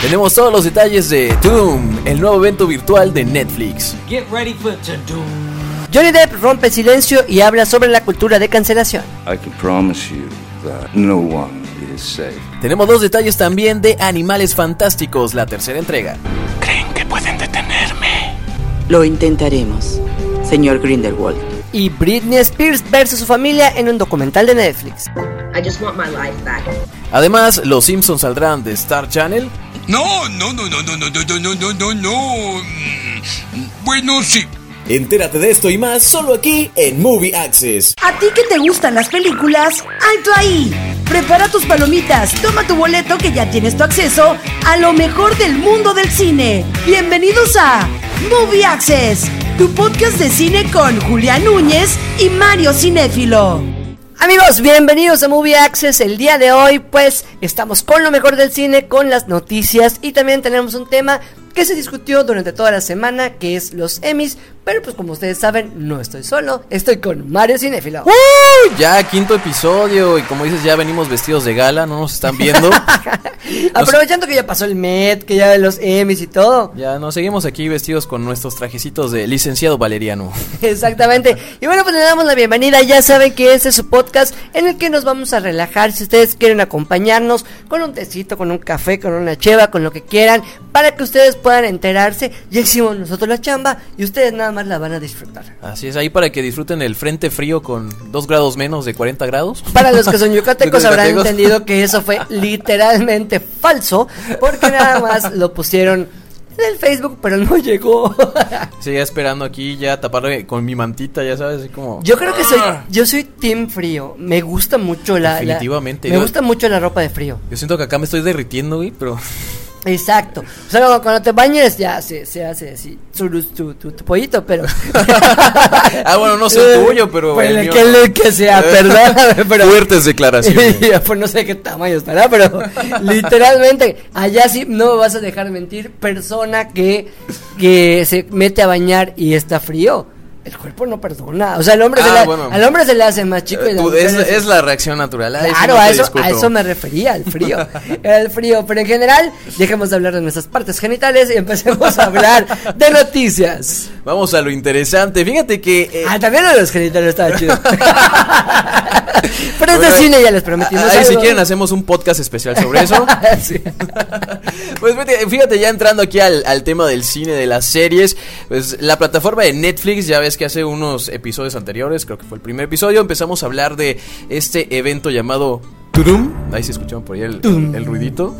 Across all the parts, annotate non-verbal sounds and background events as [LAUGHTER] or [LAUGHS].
Tenemos todos los detalles de Doom, el nuevo evento virtual de Netflix. Get ready for Doom. Johnny Depp rompe el silencio y habla sobre la cultura de cancelación. I can promise you that no one is safe. Tenemos dos detalles también de Animales Fantásticos, la tercera entrega. ¿Creen que pueden detenerme? Lo intentaremos, señor Grindelwald. Y Britney Spears versus su familia en un documental de Netflix. I just want my life back. Además, los Simpsons saldrán de Star Channel. No, no, no, no, no, no, no, no, no, no, no. Mm, Bueno, sí. Entérate de esto y más solo aquí en Movie Access. ¿A ti que te gustan las películas? ¡Alto ahí! Prepara tus palomitas, toma tu boleto que ya tienes tu acceso a lo mejor del mundo del cine. Bienvenidos a Movie Access, tu podcast de cine con Julián Núñez y Mario Cinéfilo. Amigos, bienvenidos a Movie Access. El día de hoy, pues, estamos con lo mejor del cine, con las noticias y también tenemos un tema que se discutió durante toda la semana, que es los Emmys. Pero pues como ustedes saben, no estoy solo, estoy con Mario Cinéfilo. ¡Uh! Ya quinto episodio y como dices ya venimos vestidos de gala, no nos están viendo. [LAUGHS] Aprovechando que ya pasó el Met, que ya los Emmys y todo. ya nos seguimos aquí vestidos con nuestros trajecitos de licenciado Valeriano. [LAUGHS] Exactamente. Y bueno, pues le damos la bienvenida. Ya saben que este es su podcast en el que nos vamos a relajar. Si ustedes quieren acompañarnos con un tecito, con un café, con una cheva, con lo que quieran, para que ustedes puedan enterarse. Ya hicimos nosotros la chamba y ustedes nada más la van a disfrutar. Así es, ahí para que disfruten el frente frío con 2 grados menos de 40 grados. Para los que son [LAUGHS] yucatecos habrán entendido que eso fue [LAUGHS] literalmente falso, porque nada más lo pusieron en el Facebook, pero no llegó. [LAUGHS] Seguía esperando aquí ya taparle con mi mantita, ya sabes, así como... Yo creo que soy, yo soy team frío. Me gusta mucho la, la- Definitivamente, me yo- gusta mucho la ropa de frío. Yo siento que acá me estoy derritiendo, güey, pero... Exacto. O sea, cuando- te bañes ya se, se hace así, tu, tu, tu- tu pollito, pero... [LAUGHS] ah, bueno, no sé el tuyo, pero... Pues el que, le- que sea, [LAUGHS] perdóname, pero... Fuertes declaraciones. [LAUGHS] pues no sé qué tamaño estará, pero literalmente, allá sí no me vas a dejar mentir, persona que, que se mete a bañar y está frío. El cuerpo no perdona. O sea, al hombre, se Ah, le, bueno. al hombre se le hace más chico y Eh, la tú- es, la reacción natural. sí Claro, no a eso, a eso me refería, al frío. [LAUGHS] El frío, pero en general, dejemos de hablar de nuestras partes genitales y empecemos a hablar de noticias. Vamos a lo interesante. Fíjate que... eh, Ah, también de los genitales estaba chido. [LAUGHS] [LAUGHS] pero es de bueno, cine, ya les prometimos. ahí si algo. quieren hacemos un podcast especial sobre eso. [LAUGHS] Sí. [LAUGHS] Pues fíjate, fíjate, ya entrando aquí al, al tema del cine, de las series, pues la plataforma de Netflix, ya ves que hace unos episodios anteriores, creo que fue el primer episodio, empezamos a hablar de este evento llamado Tudum. Ahí se escuchaban por ahí el, el ruidito.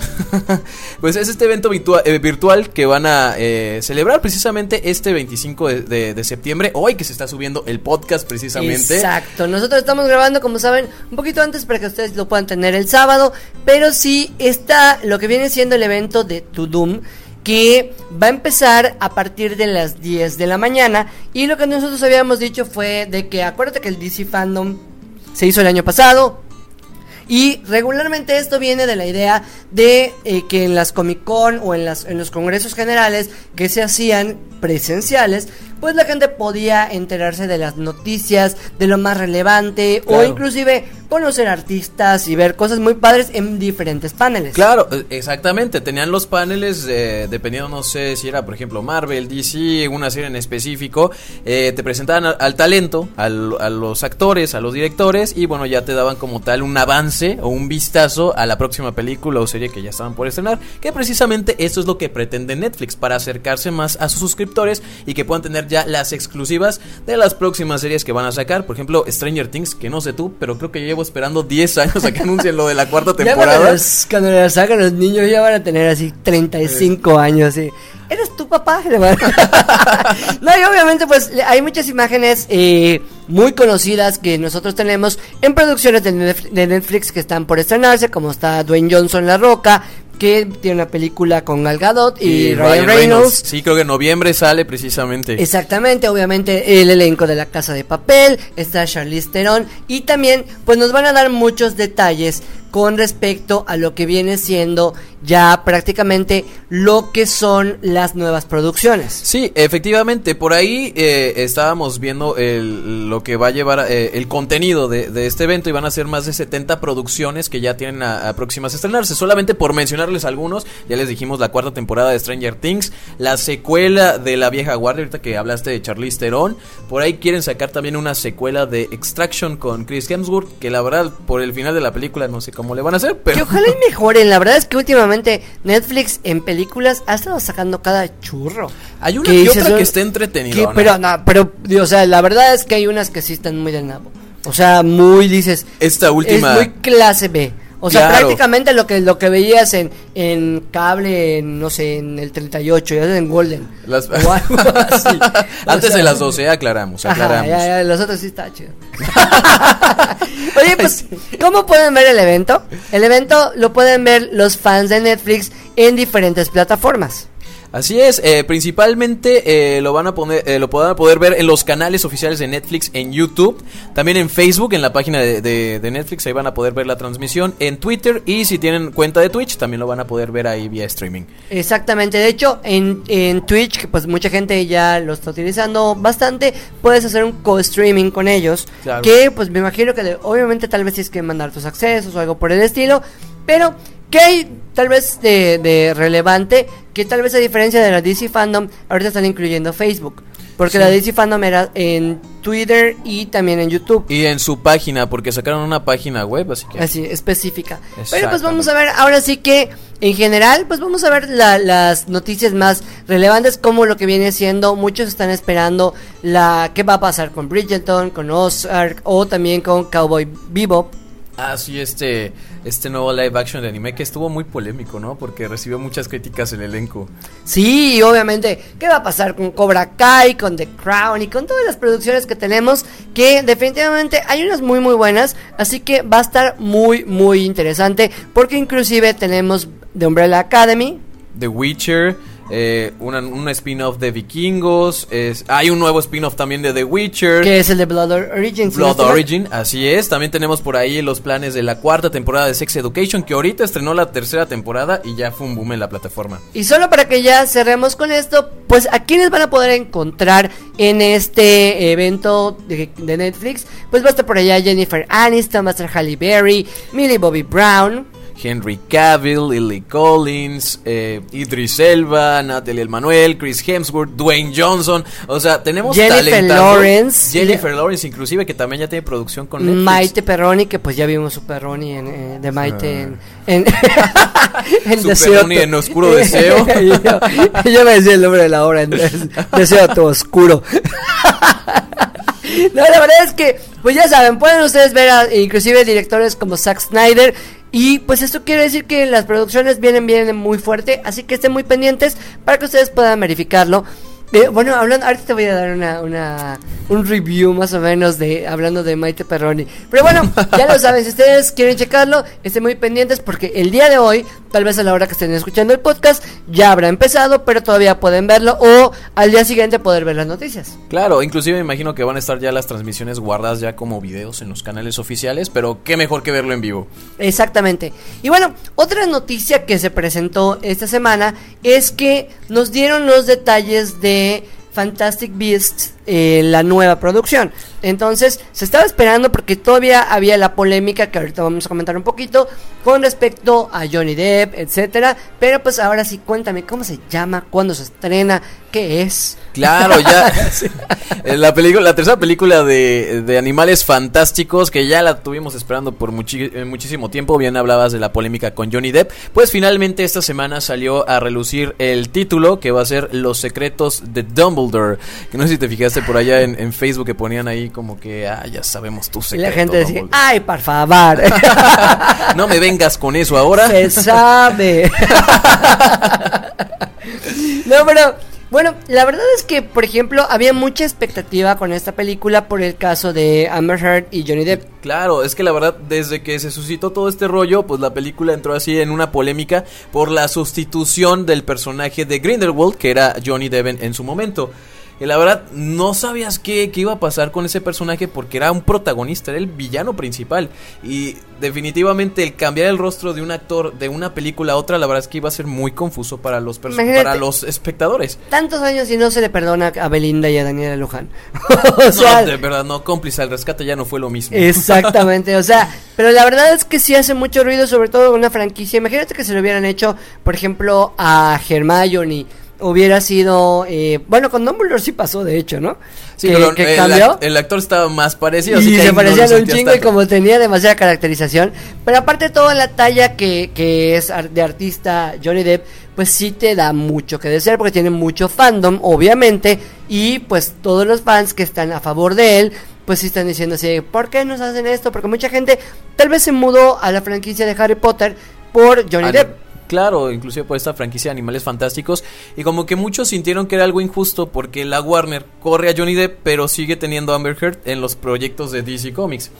[LAUGHS] pues es este evento virtua- eh, virtual que van a eh, celebrar precisamente este 25 de, de- de septiembre, hoy que se está subiendo el podcast precisamente. Exacto, nosotros estamos grabando, como saben, un poquito antes para que ustedes lo puedan tener el sábado, pero sí está lo que viene siendo el evento de Tudum que va a empezar a partir de las 10 de la mañana y lo que nosotros habíamos dicho fue de que acuérdate que el DC Fandom se hizo el año pasado, y regularmente esto viene de la idea de eh, que en las Comic Con o en, las, en los congresos generales que se hacían presenciales, pues la gente podía enterarse de las noticias, de lo más relevante o inclusive conocer artistas y ver cosas muy padres en diferentes paneles. Claro, eh, exactamente. Tenían los paneles, eh, dependiendo, no sé si era, por ejemplo, Marvel, DC, una serie en específico. eh, te presentaban al, al talento, al- a los actores, a los directores, y bueno, ya te daban como tal un avance o un vistazo a la próxima película o serie que ya estaban por estrenar. Que precisamente eso es lo que pretende Netflix, para acercarse más a sus suscriptores y que puedan tener ya las exclusivas de las próximas series que van a sacar. Por ejemplo, Stranger Things, que no sé tú, pero creo que llevo esperando 10 años a que anuncien lo de la cuarta Ya temporada. cuando las sacan los niños ya van a tener así 35 años así. ¿Eres tu papá? [LAUGHS] No, y obviamente pues hay muchas imágenes eh, muy conocidas que nosotros tenemos en producciones de Netflix que están por estrenarse, como está Dwayne Johnson La Roca, que tiene una película con Gal Gadot y, Ryan Reynolds. Sí, creo que en noviembre sale precisamente. Exactamente, obviamente el elenco de la Casa de Papel, está Charlize Theron y también pues nos van a dar muchos detalles con respecto a lo que viene siendo ya prácticamente lo que son las nuevas producciones. Sí, efectivamente, por ahí eh, estábamos viendo lo que va a llevar eh, el contenido de, de este evento y van a ser más de 70 producciones que ya tienen a, a próximas a estrenarse. Solamente por mencionarles algunos, ya les dijimos la cuarta temporada de Stranger Things, la secuela de La Vieja Guardia, ahorita que hablaste de Charlize Theron, por ahí quieren sacar también una secuela de Extraction con Chris Hemsworth, que la verdad por el final de la película no sé cómo le van a hacer, Que pero... ojalá y [LAUGHS] mejoren, la verdad es que últimamente Netflix en películas ha estado sacando cada churro. Hay una que dices, otra "No, que está entretenida. que- pero no, pero o sea, la verdad es que hay unas que sí están muy de nabo. O sea, muy dices, Esta última... es muy clase B. O sea, Claro. prácticamente lo que lo que veías en, en cable, en, no sé, en el 38, ya en Golden. Las- O algo así. [LAUGHS] O Antes sea, de las 12, aclaramos, Ajá, aclaramos. ya, ya, los otros sí está chido. [LAUGHS] Oye, pues, ¿cómo pueden ver el evento? El evento lo pueden ver los fans de Netflix en diferentes plataformas. Así es, eh, principalmente eh, lo van a poner, eh, lo a poder ver en los canales oficiales de Netflix en YouTube, también en Facebook, en la página de, de- de Netflix, ahí van a poder ver la transmisión, en Twitter y si tienen cuenta de Twitch también lo van a poder ver ahí vía streaming. Exactamente, de hecho en, en Twitch, que pues mucha gente ya lo está utilizando bastante, puedes hacer un co-streaming con ellos, Claro. que pues me imagino que obviamente tal vez tienes que mandar tus accesos o algo por el estilo, pero ¿qué hay tal vez de, de relevante? Que tal vez a diferencia de la DC Fandom, ahorita están incluyendo Facebook, porque Sí. la DC Fandom era en Twitter y también en YouTube. Y en su página, porque sacaron una página web, así que... Así, específica. Pero pues vamos a ver, ahora sí que en general, pues vamos a ver la- las noticias más relevantes como lo que viene siendo, muchos están esperando la qué va a pasar con Bridgerton, con Ozark o también con Cowboy Bebop. Ah, sí, este, este nuevo live action de anime que estuvo muy polémico, ¿no? Porque recibió muchas críticas el elenco. Sí, obviamente, ¿qué va a pasar con Cobra Kai, con The Crown y con todas las producciones que tenemos? Que definitivamente hay unas muy muy buenas, así que va a estar muy muy interesante porque inclusive tenemos The Umbrella Academy, The Witcher, eh, una- un spin-off de Vikingos, es, hay un nuevo spin-off también de The Witcher. que es el de Blood Origin. Blood. Origin, así es. También tenemos por ahí los planes de la cuarta temporada de Sex Education, que ahorita estrenó la tercera temporada y ya fue un boom en la plataforma. Y solo para que ya cerremos con esto, pues a quienes van a poder encontrar en este evento de, de Netflix, pues va a estar por allá Jennifer Aniston, va a estar Halle Berry, Millie Bobby Brown, Henry Cavill, Lily Collins, eh, Idris Elba, Natalie El Manuel, Chris Hemsworth, Dwayne Johnson. O sea, tenemos Jennifer. Lawrence. Jennifer Lawrence, inclusive, que también ya tiene producción con Netflix. Maite Perroni, que pues ya vimos su Perroni en, eh, de Maite en, en, [LAUGHS] en Su Deseo Perroni en Oscuro Deseo. [LAUGHS] Yo, me decía el nombre de la obra en Des- Deseo tu Oscuro. [LAUGHS] No, la verdad es que, pues ya saben, pueden ustedes ver a, inclusive directores como Zack Snyder. Y pues esto quiere decir que las producciones vienen, vienen muy fuerte. Así que estén muy pendientes para que ustedes puedan verificarlo. Eh, bueno, hablando, ahorita te voy a dar una, una, un review más o menos de hablando de Maite Perroni. Pero bueno, ya lo saben, si ustedes quieren checarlo, estén muy pendientes porque el día de hoy, tal vez a la hora que estén escuchando el podcast, ya habrá empezado, pero todavía pueden verlo o al día siguiente poder ver las noticias. Claro, inclusive me imagino que van a estar ya las transmisiones guardadas ya como videos en los canales oficiales, pero qué mejor que verlo en vivo. Exactamente. Y bueno, otra noticia que se presentó esta semana es que nos dieron los detalles de Fantastic Beasts, eh, la nueva producción. Entonces, se estaba esperando porque todavía había la polémica que ahorita vamos a comentar un poquito con respecto a Johnny Depp, etcétera. Pero pues ahora sí, cuéntame cómo se llama, cuándo se estrena, qué es. Claro, ya. [LAUGHS] [LAUGHS] Eh, La película, la tercera película de, de animales fantásticos que ya la tuvimos esperando por muchi- eh, muchísimo tiempo. Bien hablabas de la polémica con Johnny Depp. Pues finalmente esta semana salió a relucir el título que va a ser Los secretos de Dumbledore. Que no sé si te fijaste por allá en, en Facebook que ponían ahí como que, ah, ya sabemos tu Y la gente decía, Dumbledore". ay, por favor. [LAUGHS] no me vengas con eso ahora. Se sabe. no, pero bueno, la verdad es que, por ejemplo, había mucha expectativa con esta película por el caso de Amber Heard y Johnny Depp. Claro, es que la verdad, desde que se suscitó todo este rollo, pues la película entró así en una polémica por la sustitución del personaje de Grindelwald, que era Johnny Depp en su momento. Y la verdad, no sabías qué, qué iba a pasar con ese personaje porque era un protagonista, era el villano principal. Y definitivamente el cambiar el rostro de un actor de una película a otra, la verdad es que iba a ser muy confuso para los, para los espectadores. Tantos años y no se le perdona a Belinda y a Daniela Luján. [LAUGHS] o sea, no, de verdad, no, cómplice, el rescate ya no fue lo mismo. Exactamente, o sea, [LAUGHS] pero la verdad es que sí hace mucho ruido, sobre todo en una franquicia. Imagínate que se lo hubieran hecho, por ejemplo, a Hermione. Hubiera sido, eh, bueno, con Dumbledore sí pasó, de hecho, ¿no? Sí, que, pero que el, cambió. act- el actor estaba más parecido. así Y que se no parecían lo un chingo y como tenía demasiada caracterización. Pero aparte toda la talla que, que es de artista Johnny Depp, pues sí te da mucho que desear porque tiene mucho fandom, obviamente. Y pues todos los fans que están a favor de él, pues sí están diciendo así, ¿por qué nos hacen esto? Porque mucha gente tal vez se mudó a la franquicia de Harry Potter por Johnny Ah, Depp. Claro, inclusive por esta franquicia de Animales Fantásticos. Y como que muchos sintieron que era algo injusto porque la Warner corre a Johnny Depp, pero sigue teniendo a Amber Heard en los proyectos de DC Comics.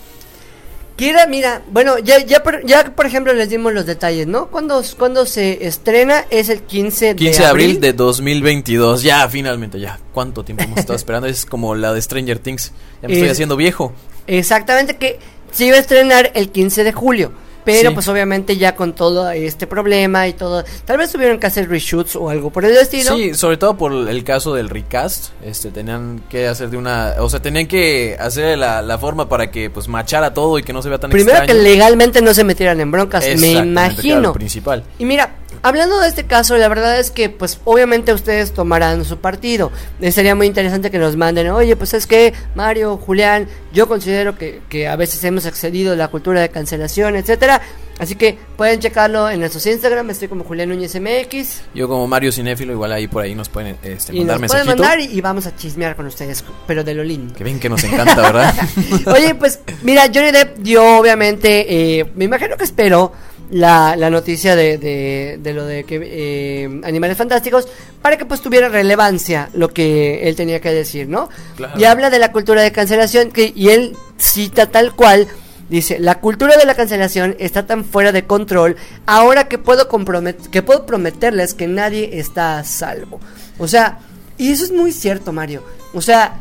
Kira, mira, bueno, ya, ya, por, ya por ejemplo les dimos los detalles, ¿no? Cuando, cuando se estrena es el 15 de 15 de abril de 2022. Ya, finalmente, ya. ¿Cuánto tiempo hemos estado esperando? Es como la de Stranger Things. Ya me estoy Es- haciendo viejo. Exactamente, que se iba a estrenar el 15 de julio. Pero Sí. pues obviamente ya con todo este problema y todo, tal vez tuvieron que hacer reshoots o algo por el estilo. Sí, sobre todo por el caso del recast, este tenían que hacer de una, o sea, tenían que hacer la, la forma para que pues machara todo y que no se vea tan Primero que legalmente no se metieran en broncas, me imagino. principal. Y mira, hablando de este caso, la verdad es que pues obviamente ustedes tomarán su partido. Eh, sería muy interesante que nos manden, oye, pues es que Mario, Julián, yo considero que, que a veces hemos excedido la cultura de cancelación, etcétera. Así que pueden checarlo en nuestros Instagram, estoy como Julián Núñez MX. Yo como Mario Cinéfilo, igual ahí por ahí nos pueden este, Y mandar nos pueden mandar y, y vamos a chismear con ustedes, pero de lo lindo. Que ven que nos encanta, ¿verdad? [LAUGHS] Oye, pues mira, Johnny Depp dio obviamente, eh, me imagino que esperó la, la noticia de, de, de lo de que eh, Animales Fantásticos para que pues tuviera relevancia lo que él tenía que decir, ¿no? Claro. Y habla de la cultura de cancelación que, y él cita tal cual. Dice, la cultura de la cancelación está tan fuera de control ahora que puedo, compromet que puedo prometerles que nadie está a salvo. O sea, y eso es muy cierto, Mario. O sea,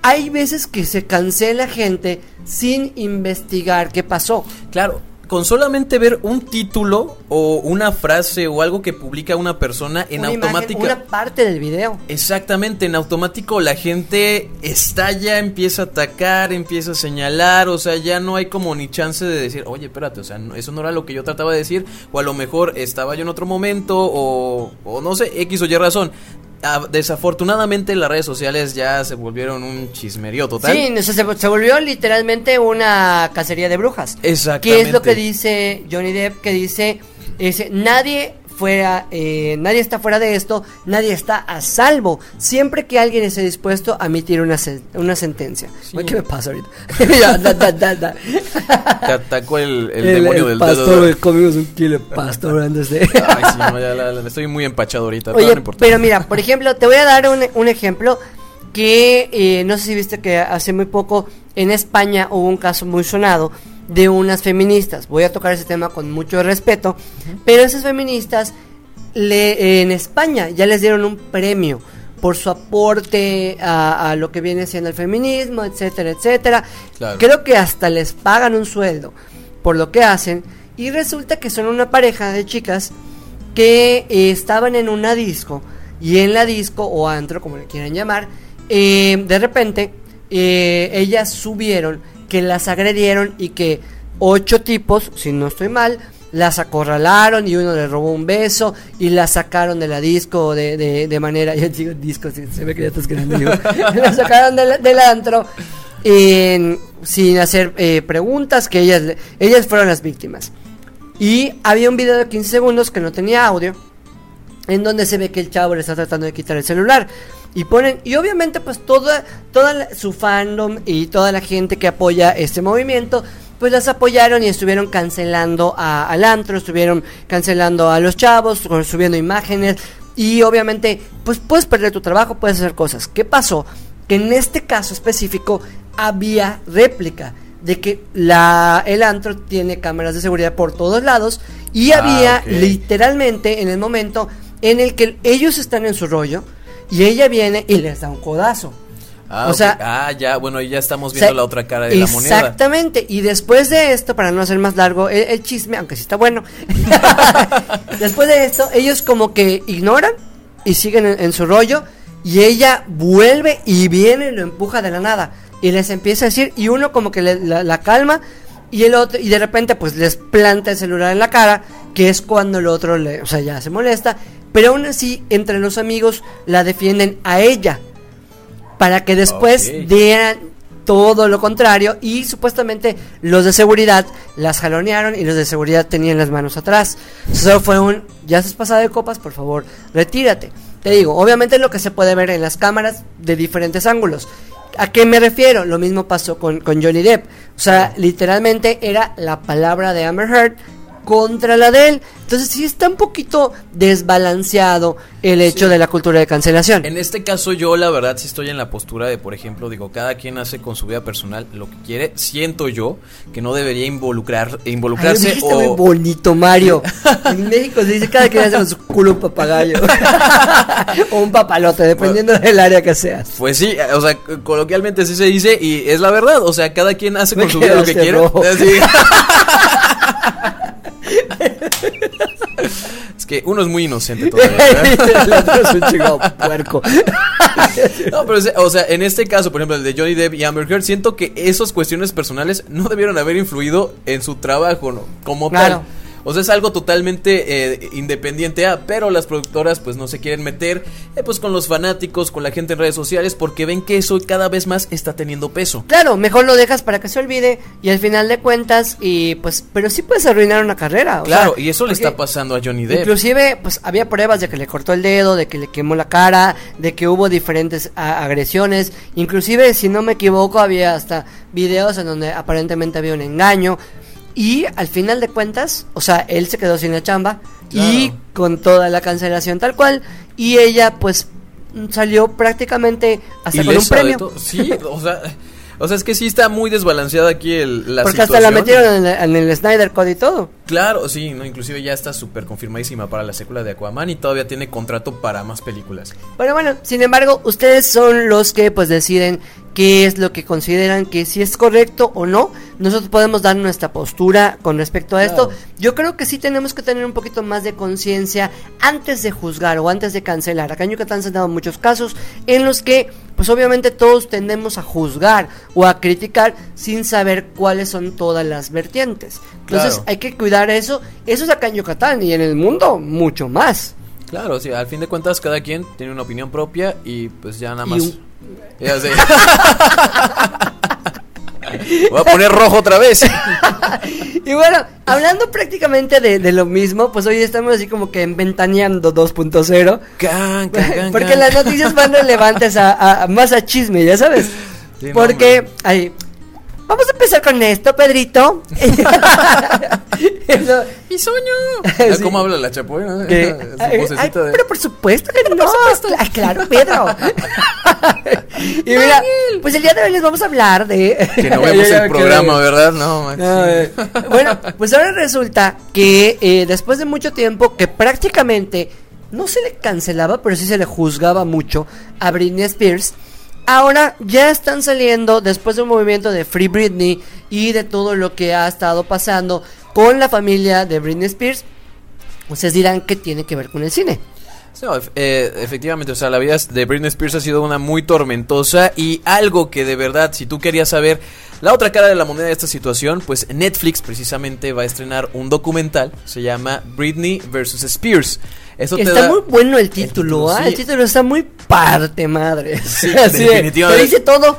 hay veces que se cancela gente sin investigar qué pasó. Claro, con solamente ver un título o una frase o algo que publica una persona en automática. una parte del video. Exactamente, en automático la gente estalla, empieza a atacar, empieza a señalar, o sea, ya no hay como ni chance de decir, oye, espérate, o sea, no- eso no era lo que yo trataba de decir, o a lo mejor estaba yo en otro momento, o, o no sé, X o Y razón. Desafortunadamente las redes sociales ya se volvieron un chismerío total. Sí, se, se volvió literalmente una cacería de brujas. Exactamente. ¿Qué es lo que dice Johnny Depp? Que dice, dice nadie fuera, eh, nadie está fuera de esto, nadie está a salvo, siempre que alguien esté dispuesto a emitir una, sen- una sentencia. Oye, ¿Qué me pasa ahorita? [LAUGHS] Ya, da, da, da, da. [LAUGHS] Te atacó el, el demonio del pastor, dedo. comimos un kilo de pastor antes de... Ay, sí, no, ya [LAUGHS] la- la- estoy muy empachado ahorita. pero Oye, no pero mira, por ejemplo, te voy a dar un, un ejemplo que eh, no sé si viste que hace muy poco en España hubo un caso muy sonado de unas feministas. Voy a tocar ese tema con mucho respeto, pero esas feministas le, en España ya les dieron un premio por su aporte a, a lo que viene siendo el feminismo, etcétera, etcétera. Claro. Creo que hasta les pagan un sueldo por lo que hacen y resulta que son una pareja de chicas que eh, estaban en una disco y en la disco o antro como le quieran llamar eh, de repente eh, ellas subieron que las agredieron y que ocho tipos si no estoy mal las acorralaron y uno le robó un beso y la sacaron de la disco de, de, de manera [LAUGHS] yo digo disco se, ve que ya estás quedando digo, [LAUGHS] la sacaron del, del antro en- sin hacer eh, preguntas que ellas ellas fueron las víctimas. Y había un video de 15 segundos que no tenía audio en donde se ve que el chavo le está tratando de quitar el celular y ponen y obviamente pues toda toda la- su fandom y toda la gente que apoya este movimiento pues las apoyaron y estuvieron cancelando a, al antro, estuvieron cancelando a los chavos, subiendo imágenes y obviamente pues puedes perder tu trabajo, puedes hacer cosas. ¿Qué pasó? Que en este caso específico había réplica de que la el antro tiene cámaras de seguridad por todos lados y Ah, había literalmente en el momento en el que ellos están en su rollo y ella viene y les da un codazo. Ah, o sea, ah, ya, bueno, ya estamos O viendo sea, la otra cara de la moneda. Exactamente. Y después de esto, para no hacer más largo el, el chisme, aunque sí está bueno, [LAUGHS] después de esto, ellos como que ignoran y siguen en, en su rollo. Y ella vuelve y viene y lo empuja de la nada. Y les empieza a decir, y uno como que le- la, la calma. Y el otro, y de repente pues les planta el celular en la cara, que es cuando el otro le, o sea, ya se molesta. Pero aún así, entre los amigos la defienden a ella para que después Ok. dieran todo lo contrario y supuestamente los de seguridad las jalonearon y los de seguridad tenían las manos atrás. Solo fue un, ya estás pasada de copas, por favor, retírate. Te digo, obviamente es lo que se puede ver en las cámaras de diferentes ángulos. ¿A qué me refiero? Lo mismo pasó con, con Johnny Depp. O sea, literalmente era la palabra de Amber Heard contra la de él. Entonces sí está un poquito desbalanceado el hecho de la cultura de cancelación. En este caso yo la verdad sí estoy en la postura de, por ejemplo, digo, cada quien hace con su vida personal lo que quiere. Siento yo que no debería involucrar, Ay, involucrarse muy o... bonito, Mario. [LAUGHS] En México se dice cada quien hace con su culo un papagayo. [LAUGHS] o un papalote, dependiendo del área que seas. Pues sí, o sea, coloquialmente así se dice y es la verdad, o sea, cada quien hace Me con su vida lo que quiere. [LAUGHS] que uno es muy inocente [LAUGHS] todavía. El otro es un chingado puerco. [LAUGHS] No, pero o sea, en este caso, por ejemplo, el de Johnny Depp y Amber Heard, siento que esas cuestiones personales no debieron haber influido en su trabajo ¿no? como Claro. tal. O sea, es algo totalmente eh, independiente a, pero las productoras pues no se quieren meter eh, pues con los fanáticos, con la gente en redes sociales, porque ven que eso cada vez más está teniendo peso. Claro, mejor lo dejas para que se olvide y al final de cuentas, y pues, pero sí puedes arruinar una carrera. o Claro, sea, y eso le está pasando a Johnny Depp. Inclusive, pues había pruebas de que le cortó el dedo, de que le quemó la cara, de que hubo diferentes a- agresiones. Inclusive, si no me equivoco, había hasta videos en donde aparentemente había un engaño. Y al final de cuentas, o sea, él se quedó sin la chamba y con toda la cancelación tal cual. Y ella, pues, salió prácticamente hasta con un premio. Sí, o sea, o sea, es que sí está muy desbalanceada aquí el, la Porque hasta la metieron en, el- en el Snyder Code y todo. Claro, sí, no, inclusive ya está súper confirmadísima para la secuela de Aquaman y todavía tiene contrato para más películas. Pero bueno, sin embargo, ustedes son los que pues deciden qué es lo que consideran que si es correcto o no. Nosotros podemos dar nuestra postura con respecto a esto. Claro. Yo creo que sí tenemos que tener un poquito más de conciencia antes de juzgar o antes de cancelar. Acá en Yucatán se han dado muchos casos en los que pues obviamente todos tendemos a juzgar o a criticar sin saber cuáles son todas las vertientes. Entonces Claro. hay que cuidar eso. Eso es acá en Yucatán y en el mundo mucho más. Claro, sí, al fin de cuentas cada quien tiene una opinión propia y pues ya nada más. un- Ya sé. [LAUGHS] Voy a poner rojo otra vez. [LAUGHS] Y bueno, hablando prácticamente de, de lo mismo, pues hoy estamos así como que en Ventaneando 2.0. Can, can, can, [LAUGHS] Porque can. las noticias van relevantes a, a- a- más a chisme, ya sabes. Sí, no, Porque, hombre. ay, vamos a empezar con esto, Pedrito. Eso, [LAUGHS] ¡Mi sueño! [LAUGHS] Sí. ¿Cómo habla la Su ay, vocecita ay, de- Pero por supuesto que no. Ay, claro, Pedro. [LAUGHS] y mira, pues el día de hoy les vamos a hablar de. Que no vemos el programa. ¿verdad? No, Max. No, eh, bueno, pues ahora resulta que eh, después de mucho tiempo que prácticamente no se le cancelaba, pero sí se le juzgaba mucho a Britney Spears, ahora ya están saliendo después de un movimiento de Free Britney y de todo lo que ha estado pasando con la familia de Britney Spears. Ustedes dirán que tiene que ver con el cine. No, eh, efectivamente, o sea, la vida de Britney Spears ha sido una muy tormentosa y algo que de verdad, si tú querías saber la otra cara de la moneda de esta situación, pues Netflix precisamente va a estrenar un documental, se llama Britney vs. Spears. Eso te Está da- muy bueno el título, título, ¿ah? sí. El título está muy parte, madre. Sí, [LAUGHS] definitivamente. Te dice todo.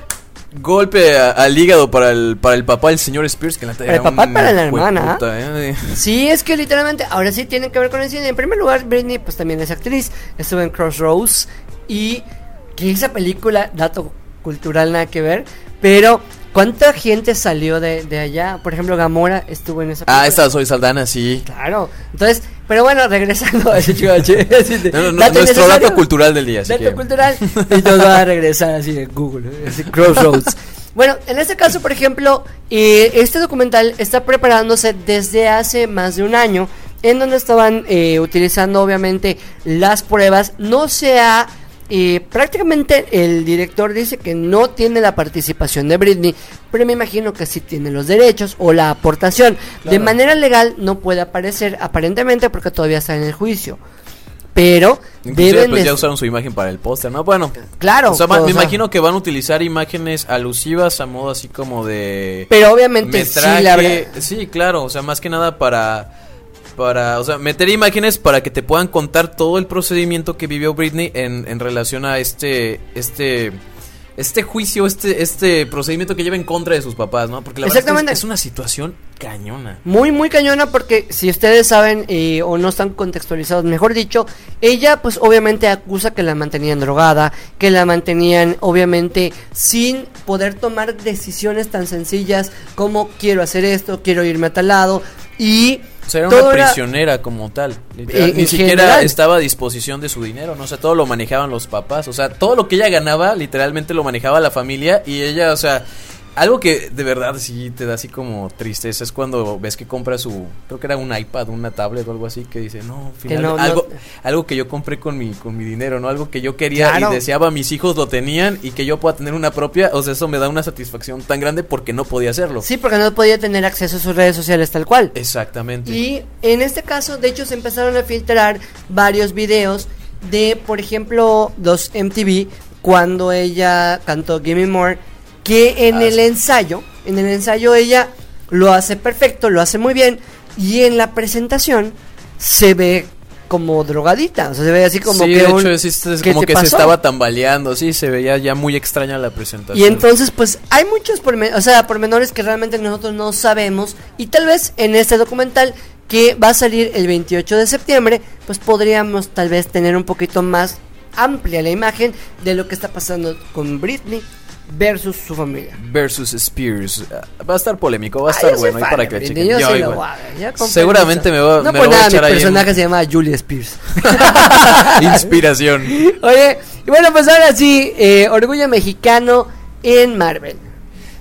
Golpe a- al hígado para el, para el papá, el señor Spears, que la Para el papá para la hermana. ¿eh? Sí, es que literalmente ahora sí tiene que ver con el cine. En primer lugar, Britney pues también es actriz. Estuvo en Crossroads y que esa película, dato cultural nada que ver, pero ¿cuánta gente salió de, de allá? Por ejemplo, Gamora estuvo en esa película. Ah, esta soy Saldana, sí. Claro. Entonces, pero bueno, regresando a ese de- No, no, dato nuestro dato cultural del día, así Dato cultural. [LAUGHS] Y nos va a regresar así de Google, así, Crossroads. Bueno, en este caso, por ejemplo, eh, este documental está preparándose desde hace más de un año, en donde estaban eh, utilizando obviamente las pruebas. No se ha eh, prácticamente el director dice que no tiene la participación de Britney, pero me imagino que sí tiene los derechos o la aportación. De manera legal no puede aparecer aparentemente porque todavía está en el juicio. Pero Inclusive deben pues ya usaron su imagen para el póster, ¿no? Bueno. Claro, O sea, me imagino que van a utilizar imágenes alusivas a modo así como de Pero obviamente sí metraje. la habrá- Sí, claro, o sea, más que nada para para, o sea, meter imágenes para que te puedan contar todo el procedimiento que vivió Britney en, en relación a este este este juicio, este este procedimiento que lleva en contra de sus papás, ¿no? Porque la verdad es que Exactamente. es, es una situación cañona. Muy, muy cañona porque si ustedes saben eh, o no están contextualizados, mejor dicho, ella pues obviamente acusa que la mantenían drogada, que la mantenían obviamente sin poder tomar decisiones tan sencillas como quiero hacer esto, quiero irme a tal lado y... O sea, era todo una era- prisionera como tal. literal. Ni siquiera general. estaba a disposición de su dinero, ¿no? O sea, todo lo manejaban los papás. O sea, todo lo que ella ganaba, literalmente lo manejaba la familia. Y ella, o sea, algo que de verdad sí te da así como tristeza es cuando ves que compra su. Creo que era un iPad, una tablet o algo así. Que dice, no, final- no, no- algo, algo que yo compré con mi, con mi dinero, ¿no? Algo que yo quería Claro. y deseaba, mis hijos lo tenían y que yo pueda tener una propia. O sea, eso me da una satisfacción tan grande porque no podía hacerlo. Sí, porque no podía tener acceso a sus redes sociales tal cual. Exactamente. Y en este caso, de hecho, se empezaron a filtrar varios videos de, por ejemplo, los MTV, cuando ella cantó Gimme More, que en Ah, el ensayo, en el ensayo ella lo hace perfecto, lo hace muy bien, y en la presentación se ve como drogadita, o sea, se ve así como sí, que de un- hecho, es, es- es ¿qué como que se estaba tambaleando, sí, se veía ya muy extraña la presentación. Y entonces, pues, hay muchos porme- o sea, pormenores que realmente nosotros no sabemos. Y tal vez en este documental que va a salir el 28 de septiembre, pues podríamos tal vez tener un poquito más amplia la imagen de lo que está pasando con Britney versus su familia. Versus Spears. Ah, Va a estar polémico, va a Ah, estar bueno fan para de que chequen. yo Yo sí lo igual. voy a ver, ya Seguramente me va, No me por voy a nada, mi echar ahí en- personaje se llama Julia Spears. [LAUGHS] [LAUGHS] Inspiración. Oye, y bueno, pues ahora sí, eh, Orgullo Mexicano en Marvel.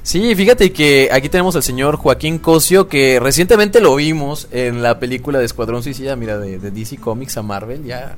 Sí, fíjate que aquí tenemos al señor Joaquín Cosio, que recientemente lo vimos en la película de Escuadrón Suicida, mira, de, de DC Comics a Marvel, ya...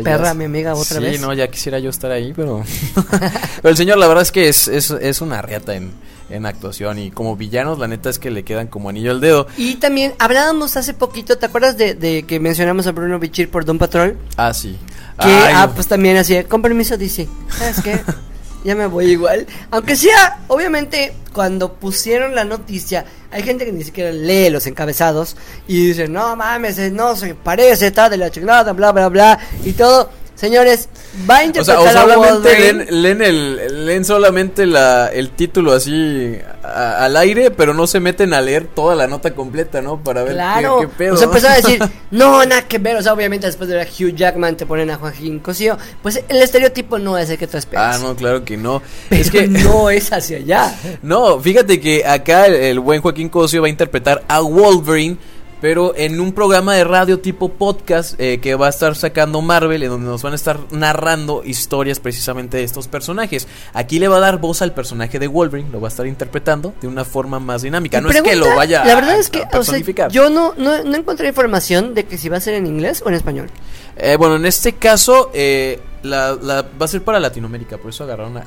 o sea, perra, mi amiga, otra sí, vez. no, ya quisiera yo estar ahí, pero... [LAUGHS] pero el señor, la verdad es que es, es, es una riata en, en actuación, y como villanos, la neta es que le quedan como anillo al dedo. Y también hablábamos hace poquito, ¿te acuerdas de, de que mencionamos a Bruno Bichir por Don Patrol? Ah, sí. Que, Ay, ah, pues también así, con permiso dice, ¿sabes qué? [LAUGHS] ya me voy igual. Aunque sea, obviamente, cuando pusieron la noticia, hay gente que ni siquiera lee los encabezados y dice, no mames, eh, no se parece, está de la chingada, bla, bla, bla, y todo. Señores, va a O sea, interpretar o a solamente Wolverine. leen, leen el, leen solamente la, el título así a- al aire, pero no se meten a leer toda la nota completa, ¿no? Para ver qué- Claro, qué, pedo. o sea, empezaron a decir, [LAUGHS] no, nada que ver, o sea, obviamente después de ver a Hugh Jackman te ponen a Joaquín Cosío, pues el estereotipo no es el que tú esperas. Ah, no, claro que no. Pero es que [LAUGHS] no es hacia allá. [LAUGHS] No, fíjate que acá el, el buen Joaquín Cosio va a interpretar a Wolverine, pero en un programa de radio tipo podcast eh, que va a estar sacando Marvel, en donde nos van a estar narrando historias precisamente de estos personajes. Aquí le va a dar voz al personaje de Wolverine, lo va a estar interpretando de una forma más dinámica. No es que lo vaya La verdad a- es que, o sea, yo no, no, no encontré información de que si va a ser en inglés o en español. Eh, bueno, en este caso eh, la, la- va a ser para Latinoamérica, por eso agarraron a,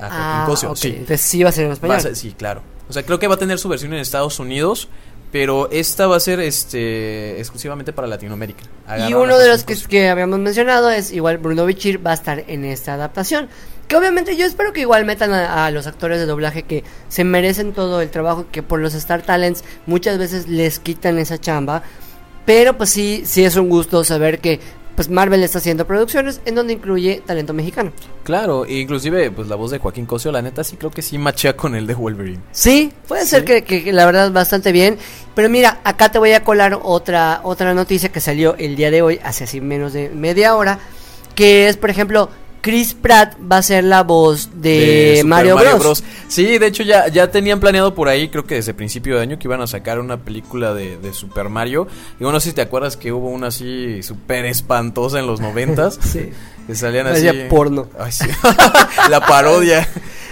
a Joaquín Ah, Sí. Entonces sí va a ser en español. ser- sí, claro. O sea, creo que va a tener su versión en Estados Unidos, pero esta va a ser este exclusivamente para Latinoamérica. y uno de los que habíamos mencionado es igual Bruno Bichir va a estar en esta adaptación. Que obviamente yo espero que igual metan a, a los actores de doblaje que se merecen todo el trabajo que por los Star Talents muchas veces les quitan esa chamba. Pero pues sí, sí es un gusto saber que pues Marvel está haciendo producciones en donde incluye talento mexicano. Claro, e inclusive pues la voz de Joaquín Cosio, la neta sí creo que sí machea con el de Wolverine. Sí, puede ser que, que- que la verdad bastante bien. Pero mira, acá te voy a colar otra, otra noticia que salió el día de hoy, hace así menos de media hora. Que es, por ejemplo, Chris Pratt va a ser la voz de, Super Mario, Bros. Sí, de hecho ya, ya tenían planeado por ahí, creo que desde principio de año, que iban a sacar una película de, de Super Mario. Y bueno, no sé si te acuerdas que hubo una así súper espantosa en los noventas. [LAUGHS] Sí. Que salían así. Parecía porno. Ay, sí. [LAUGHS] La parodia.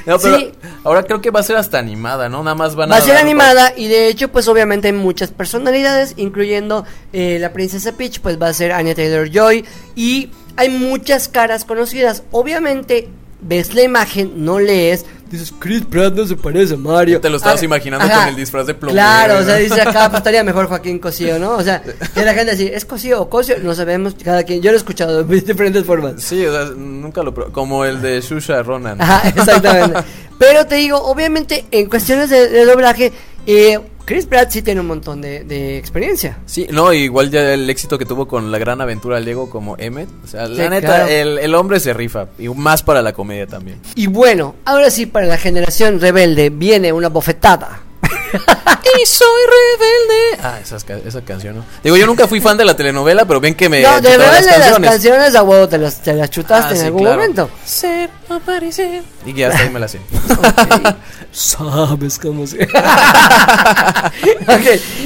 No, pero Sí. ahora creo que va a ser hasta animada, ¿no? Nada más van Va a ser dar- animada y de hecho pues obviamente hay muchas personalidades, incluyendo eh, la princesa Peach, pues va a ser Anya Taylor Joy y hay muchas caras conocidas. Obviamente, ves la imagen, no lees, dices, Chris Pratt no se parece a Mario. Te lo estabas Ah, imaginando ajá. con el disfraz de plomero. Claro, o sea, dice acá, [LAUGHS] pues estaría mejor Joaquín Cosío, ¿no? O sea, que la gente así, ¿es Cosío o Cosío? No sabemos, cada quien, yo lo he escuchado de diferentes formas. Sí, o sea, nunca lo Como el de Shusha Ronan. Ajá, exactamente. [LAUGHS] Pero te digo, obviamente, en cuestiones de, de doblaje, eh, Chris Pratt sí tiene un montón de, de experiencia. Sí, no, igual ya el éxito que tuvo con la gran aventura Lego como Emmet. O sea, la Sí, neta, claro. el, el hombre se rifa. Y más para la comedia también. Y bueno, ahora sí, para la generación rebelde viene una bofetada. [LAUGHS] y soy rebelde. Ah, esas esa canción, ¿no? Digo, yo nunca fui fan de la telenovela, pero ven que me. no, de chutaba verdad, las canciones. canciones. a huevo te las, te las chutaste Ah, en sí, algún claro. momento. Ser, aparecer. Y ya hasta ahí me la sé. [LAUGHS] Sabes cómo se. [LAUGHS] ok,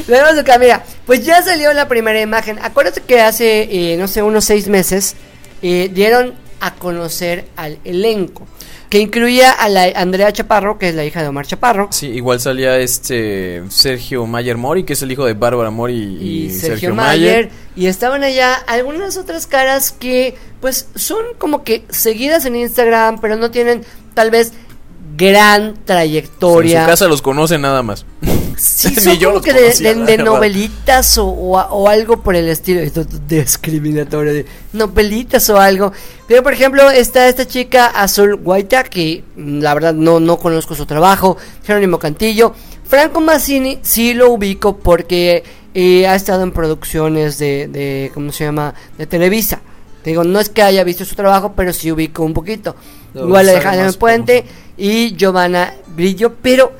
tenemos acá, mira, pues ya salió la primera imagen. Acuérdate que hace, eh, no sé, unos seis meses eh, dieron a conocer al elenco, que incluía a la Andrea Chaparro, que es la hija de Omar Chaparro, Sí, igual salía este Sergio Mayer Mori, que es el hijo de Bárbara Mori y, y, Sergio, Mayer, y estaban allá algunas otras caras que pues son como que seguidas en Instagram, pero no tienen tal vez gran En trayectoria. su casa los conocen nada más. Sí, [LAUGHS] son yo como que de, de- novelitas o, o, o algo por el estilo. Esto es discriminatorio, de novelitas o algo. Pero por ejemplo, está esta chica Azul Guaita, que mm, la verdad no, no conozco su trabajo. Jerónimo Cantillo. Franco Massini sí lo ubico porque eh, ha estado en producciones de, de, ¿cómo se llama? De Televisa. Te digo, no es que haya visto su trabajo, pero sí ubico un poquito. No, Igual Alejandro Puente y Giovanna Brillo, pero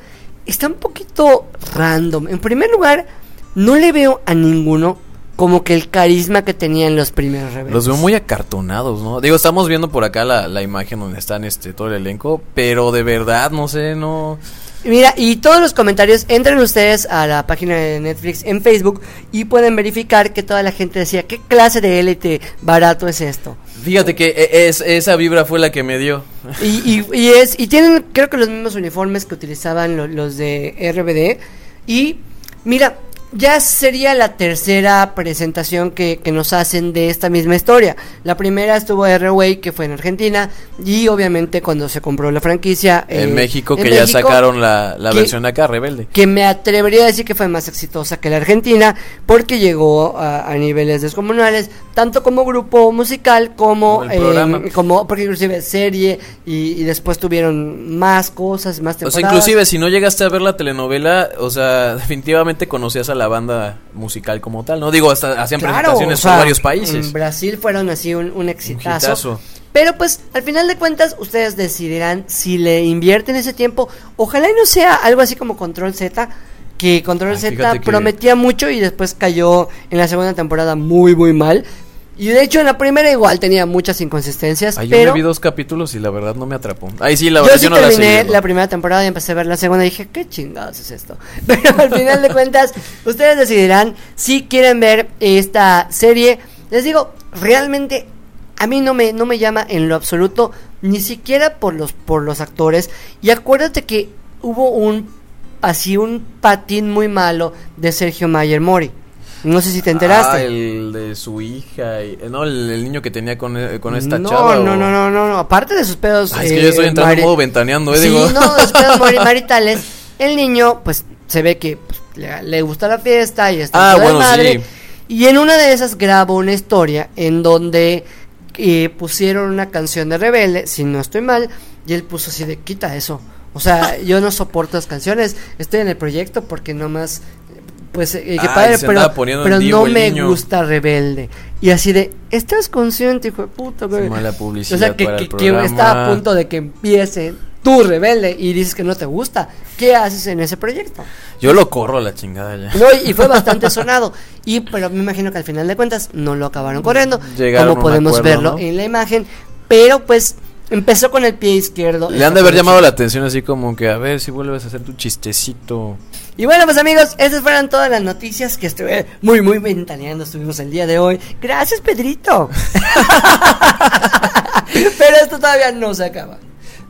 está un poquito random. En primer lugar, no le veo a ninguno como que el carisma que tenían los primeros rebeldes. Los veo muy acartonados, ¿no? Digo, estamos viendo por acá la, la imagen donde están este todo el elenco, pero de verdad, no sé, no... Mira, y todos los comentarios, entren ustedes a la página de Netflix en Facebook y pueden verificar que toda la gente decía, ¿qué clase de élite barato es esto? Fíjate que e- es, esa vibra fue la que me dio. Y, y, y es, y tienen creo que los mismos uniformes que utilizaban lo- los de RBD. Y mira, ya sería la tercera presentación que, que nos hacen de esta misma historia. La primera estuvo R-Way, que fue en Argentina. Y obviamente cuando se compró la franquicia. en eh, México, en que ya sacaron la, la que- versión acá, Rebelde. que me atrevería a decir que fue más exitosa que la Argentina porque llegó a, a niveles descomunales tanto como grupo musical como Como eh, como porque inclusive serie y, y después tuvieron más cosas más O temporadas sea, inclusive si no llegaste a ver la telenovela, o sea, [LAUGHS] definitivamente conocías a la banda musical como tal, ¿no? Digo, hasta hacían Claro, presentaciones o sea, por varios países. en Brasil fueron así un, un exitazo hitazo. pero pues al final de cuentas ustedes decidirán si le invierten ese tiempo ojalá y no sea algo así como Control Z que Control Ay, Z que- prometía mucho y después cayó en la segunda temporada muy muy mal y de hecho en la primera igual tenía muchas inconsistencias Ay, yo pero me vi dos capítulos y la verdad no me atrapó. Ahí sí, la yo verdad sí yo no la terminé la, primera temporada y empecé a ver la segunda y dije, ¿qué chingados es esto? [LAUGHS] Pero al final de cuentas, ustedes decidirán si quieren ver esta serie. Les digo, realmente a mí no me, no me llama en lo absoluto, ni siquiera por los, por los actores. Y acuérdate que hubo un, así un patín muy malo de Sergio Mayer Mori. No sé si te enteraste. Ah, el de su hija, y- eh, no, el, el niño que tenía con, eh, con esta no, chava. no, o- no, no, no, no, aparte de sus pedos. Ay, es que eh, yo estoy entrando mari- en modo ventaneando, eh, Sí, digo. no, de sus pedos mari- [LAUGHS] maritales. El niño, pues, se ve que pues, le, le gusta la fiesta y está Ah, de bueno, madre. sí. Y en una de esas grabó una historia en donde eh, pusieron una canción de Rebelde, si no estoy mal, y él puso así de quita eso. O sea, [LAUGHS] yo no soporto las canciones, estoy en el proyecto porque nomás pues eh, Ay, padre, pero, pero no me niño. gusta rebelde. Y así de, ¿estás consciente, hijo de puta? güey?" Mala O publicidad sea, que, para que, el que programa. está a punto de que empiece tu rebelde y dices que no te gusta. ¿Qué haces en ese proyecto? Yo lo corro a la chingada ya. No, y fue bastante [LAUGHS] sonado. Y pero me imagino que al final de cuentas no lo acabaron corriendo, Llegaron como podemos acuerdo, verlo ¿no? en la imagen. Pero pues empezó con el pie izquierdo. Le han de haber llamado la atención así como que a ver si vuelves a hacer tu chistecito. Y bueno, pues amigos, esas fueron todas las noticias que estuve muy, muy ventaneando. Estuvimos el día de hoy. Gracias, Pedrito. [LAUGHS] [LAUGHS] Pero esto todavía no se acaba.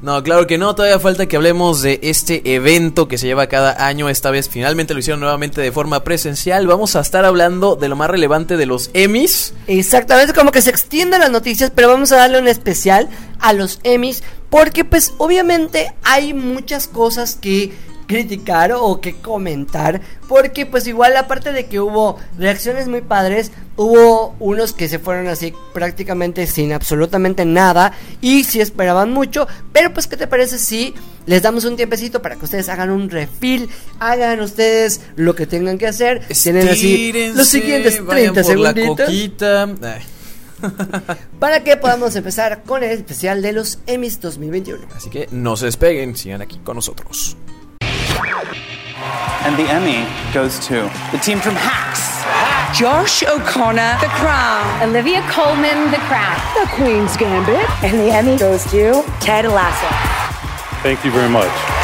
No, claro que no, todavía falta que hablemos de este evento que se lleva cada año, esta vez finalmente lo hicieron nuevamente de forma presencial. Vamos a estar hablando de lo más relevante de los Emmys. Exactamente, como que se extienden las noticias, pero vamos a darle un especial a los Emmys, porque pues obviamente hay muchas cosas que criticar o que comentar, porque pues igual aparte de que hubo reacciones muy padres, hubo unos que se fueron así prácticamente sin absolutamente nada y si esperaban mucho, pero pues qué te parece si les damos un tiempecito para que ustedes hagan un refill, hagan ustedes lo que tengan que hacer, tienen así los siguientes vayan 30 por la segunditos para que podamos empezar con el especial de los Emmys 2021. Así que no se despeguen, sigan aquí con nosotros. And the Emmy goes to the team from Hacks. Josh O'Connor, The Crown. Olivia Coleman, The Crown. The Queen's Gambit. And the Emmy goes to Ted Lasso. Thank you very much.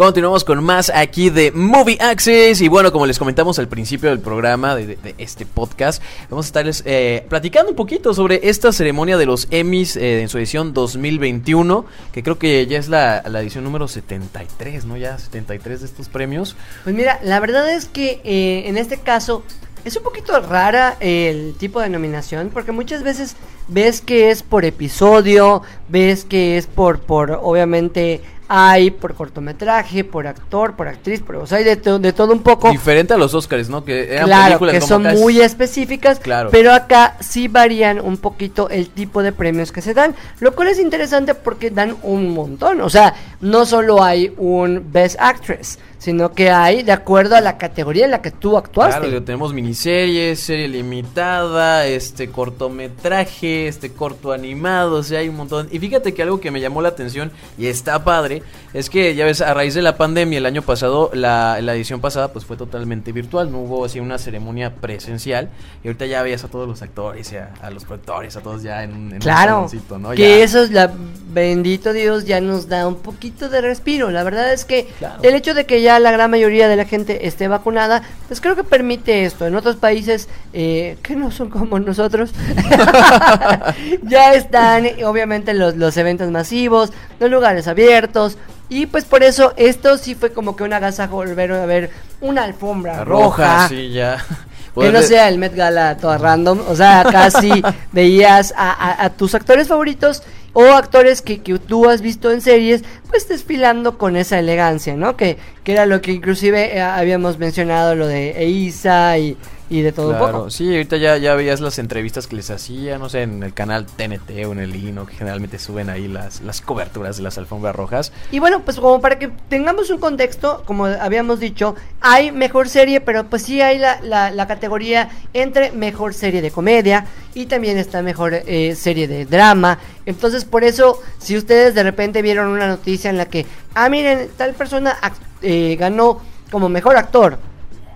Continuamos con más aquí de Movie Access y bueno, como les comentamos al principio del programa de, este podcast, vamos a estarles eh, platicando un poquito sobre esta ceremonia de los Emmys eh, en su edición 2021, que creo que ya es la, la edición número 73, ¿no? Ya 73 de estos premios. Pues mira, la verdad es que eh, en este caso es un poquito rara el tipo de nominación porque muchas veces ves que es por episodio, ves que es por, por obviamente hay por cortometraje, por actor, por actriz, por, o sea, hay de, to- de todo un poco. Diferente a los Oscars, ¿no? Que eran Claro, películas que como son casi- muy específicas, Claro. pero acá sí varían un poquito el tipo de premios que se dan, lo cual es interesante porque dan un montón, o sea, no solo hay un Best Actress, sino que hay de acuerdo a la categoría en la que tú actuaste. Claro, tenemos miniseries, serie limitada, este cortometraje, este corto animado, o sea, hay un montón. Y fíjate que algo que me llamó la atención y está padre, es que ya ves, a raíz de la pandemia el año pasado, la, la edición pasada pues fue totalmente virtual, no hubo así una ceremonia presencial y ahorita ya veías a todos los actores, y a, a los productores, a todos ya en, un- en un Claro, saloncito, ¿no? que Ya. eso es la bendito Dios ya nos da un poquito de respiro. La verdad es que Claro. el hecho de que ya la gran mayoría de la gente esté vacunada, pues creo que permite esto. En otros países eh, que no son como nosotros, [LAUGHS] ya están obviamente los, los eventos masivos, los lugares abiertos. Y pues por eso esto sí fue como que un agasajo volver a ver una alfombra La roja. roja, sí, ya. Que no sea el Met Gala toda random. O sea, casi veías a, a- a tus actores favoritos o actores que, que tú has visto en series, pues desfilando con esa elegancia, ¿no? Que, que era lo que inclusive eh, habíamos mencionado, lo de Eiza y, y de todo un Claro, poco. sí, ahorita ya, ya veías las entrevistas que les hacía, no sé, en el canal TNT o en el Hino, que generalmente suben ahí las, las coberturas de las alfombras rojas. Y bueno, pues como para que tengamos un contexto, como habíamos dicho, hay mejor serie, pero pues sí hay la, la, la categoría entre mejor serie de comedia y también está mejor eh, serie de drama. Entonces por eso, si ustedes de repente vieron una noticia en la que, ah, miren, tal persona eh, ganó como mejor actor